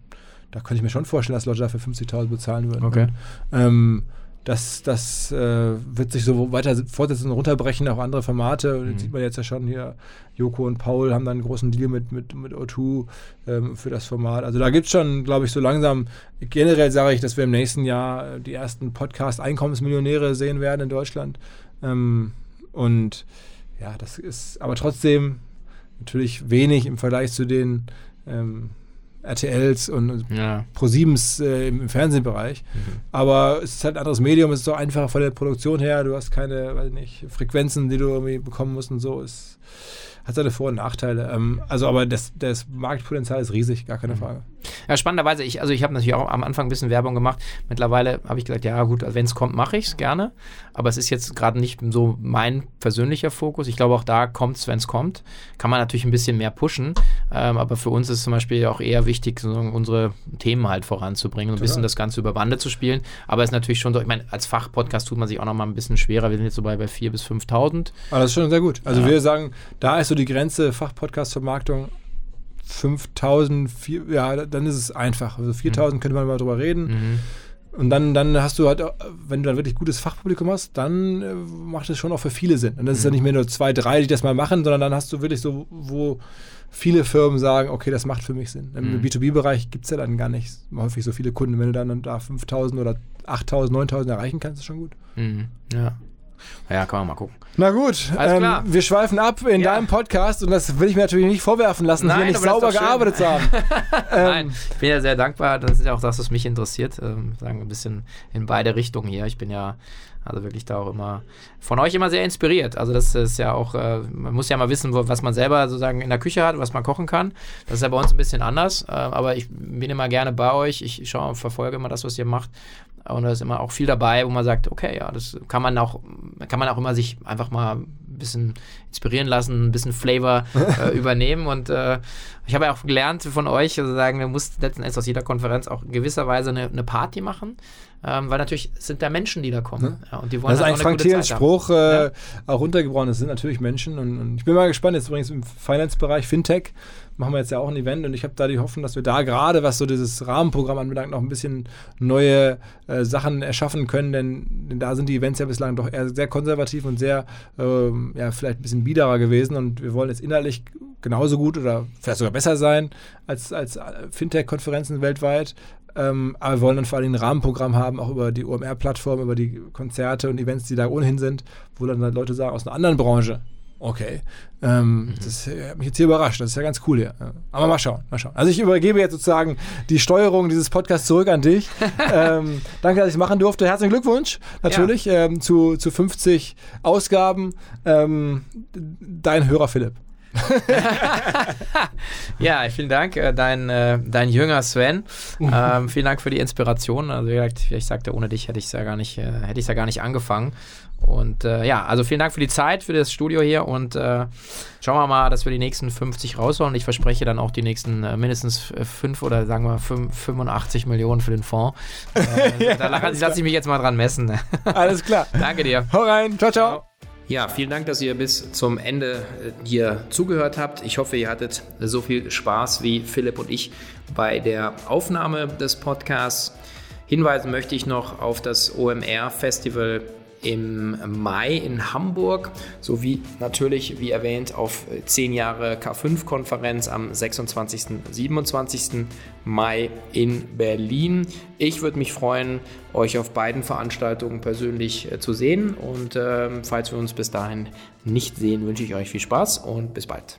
da könnte ich mir schon vorstellen, dass Leute dafür 50.000 bezahlen würden. Okay. Ähm, das, das äh, wird sich so weiter fortsetzen und runterbrechen, auch andere Formate. Mhm. Das sieht man jetzt ja schon hier. Joko und Paul haben dann einen großen Deal mit, mit, mit O2 ähm, für das Format. Also da gibt es schon, glaube ich, so langsam, generell sage ich, dass wir im nächsten Jahr die ersten Podcast-Einkommensmillionäre sehen werden in Deutschland. Ähm, und ja, das ist aber trotzdem natürlich wenig im Vergleich zu den ähm, RTLs und ja. Pro7s äh, im, Fernsehbereich. Mhm. Aber es ist halt ein anderes Medium, es ist so einfacher von der Produktion her, du hast keine, weiß nicht, Frequenzen, die du irgendwie bekommen musst und so. Es hat seine Vor- und Nachteile. Ähm, also, aber das, das Marktpotenzial ist riesig, gar keine mhm. Frage. Ja, spannenderweise, ich, also ich habe natürlich auch am Anfang ein bisschen Werbung gemacht. Mittlerweile habe ich gesagt, ja gut, wenn es kommt, mache ich es gerne. Aber es ist jetzt gerade nicht so mein persönlicher Fokus. Ich glaube, auch da kommt es, wenn es kommt. Kann man natürlich ein bisschen mehr pushen. Ähm, aber für uns ist zum Beispiel auch eher wichtig, so unsere Themen halt voranzubringen und ein bisschen das Ganze über Bande zu spielen. Aber es ist natürlich schon so, ich meine, als Fachpodcast tut man sich auch noch mal ein bisschen schwerer. Wir sind jetzt so bei, bei 4.000 bis 5.000. Aber das ist schon sehr gut. Also ja. wir sagen, da ist so die Grenze Fachpodcast-Vermarktung 5000, ja, dann ist es einfach. Also 4000 mhm. könnte man mal drüber reden. Mhm. Und dann, dann hast du halt, wenn du dann wirklich gutes Fachpublikum hast, dann äh, macht es schon auch für viele Sinn. Und das mhm. ist ja mhm. nicht mehr nur zwei, drei, die das mal machen, sondern dann hast du wirklich so, wo viele Firmen sagen, okay, das macht für mich Sinn. Im mhm. B2B-Bereich gibt es ja dann gar nicht häufig so viele Kunden. Wenn du dann da 5000 oder 8000, 9000 erreichen kannst, ist schon gut. Mhm. Ja. Ja, kann man mal gucken. Na gut, ähm, wir schweifen ab in ja. deinem Podcast und das will ich mir natürlich nicht vorwerfen lassen, Nein, hier nicht sauber gearbeitet zu [LAUGHS] haben. ähm, Nein, ich bin ja sehr dankbar. Das ist ja auch das, was mich interessiert. Ähm, sagen ein bisschen in beide Richtungen hier. Ich bin ja also wirklich da auch immer von euch immer sehr inspiriert. Also das ist ja auch, äh, man muss ja mal wissen, wo, was man selber sozusagen in der Küche hat, was man kochen kann. Das ist ja bei uns ein bisschen anders. Äh, aber ich bin immer gerne bei euch. Ich schaue, verfolge immer das, was ihr macht. Und da ist immer auch viel dabei, wo man sagt, okay, ja, das kann man auch, kann man auch immer sich einfach mal ein bisschen inspirieren lassen, ein bisschen Flavor [LAUGHS] äh, übernehmen. Und äh, ich habe ja auch gelernt von euch, also sagen, wir mussten letzten Endes aus jeder Konferenz auch in gewisser Weise eine, eine Party machen. Ähm, weil natürlich sind da Menschen, die da kommen. Ne? Ja, und die wollen das ist halt ein Frank Thelen Spruch, äh, ja. auch runtergebrochen. Das sind natürlich Menschen. Und, und, ich bin mal gespannt, jetzt übrigens im Finance-Bereich, Fintech, machen wir jetzt ja auch ein Event und ich habe da die Hoffnung, dass wir da gerade, was so dieses Rahmenprogramm anbelangt, noch ein bisschen neue äh, Sachen erschaffen können, denn, denn, da sind die Events ja bislang doch eher sehr konservativ und sehr, ähm, ja, vielleicht ein bisschen biederer gewesen und wir wollen jetzt inhaltlich genauso gut oder vielleicht sogar besser sein als, als äh, Fintech-Konferenzen weltweit. Ähm, aber wir wollen dann vor allem ein Rahmenprogramm haben, auch über die OMR-Plattform, über die Konzerte und Events, die da ohnehin sind, wo dann halt Leute sagen, aus einer anderen Branche, okay. Ähm, mhm. Das hat mich jetzt hier überrascht. Das ist ja ganz cool hier. Aber mal schauen, mal schauen. Also ich übergebe jetzt sozusagen die Steuerung dieses Podcasts zurück an dich. [LAUGHS] ähm, danke, dass ich es machen durfte. Herzlichen Glückwunsch natürlich ja. ähm, zu, zu 50 Ausgaben. Ähm, dein Hörer Philipp. [LAUGHS] ja, vielen Dank. Äh, dein, äh, dein Jünger Sven. Ähm, vielen Dank für die Inspiration. Also wie gesagt, ich sagte, ohne dich hätte ich es ja gar nicht, äh, hätte ich ja gar nicht angefangen. Und äh, ja, also vielen Dank für die Zeit, für das Studio hier und äh, schauen wir mal, dass wir die nächsten 50 rausholen. Ich verspreche dann auch die nächsten äh, mindestens 5 oder sagen wir 5, 85 Millionen für den Fonds. Ja, [LAUGHS] da lasse ich mich jetzt mal dran messen. alles klar. [LAUGHS] Danke dir. Hau rein. ciao. ciao. ciao. Ja, vielen Dank, dass ihr bis zum Ende äh, hier zugehört habt. Ich hoffe, ihr hattet so viel Spaß wie Philipp und ich bei der Aufnahme des Podcasts. Hinweisen möchte ich noch auf das OMR Festival im Mai in Hamburg sowie natürlich, wie erwähnt, auf 10 Jahre K5-Konferenz am 26. 27. Mai in Berlin. Ich würde mich freuen, euch auf beiden Veranstaltungen persönlich äh, zu sehen und äh, falls wir uns bis dahin nicht sehen, wünsche ich euch viel Spaß und bis bald.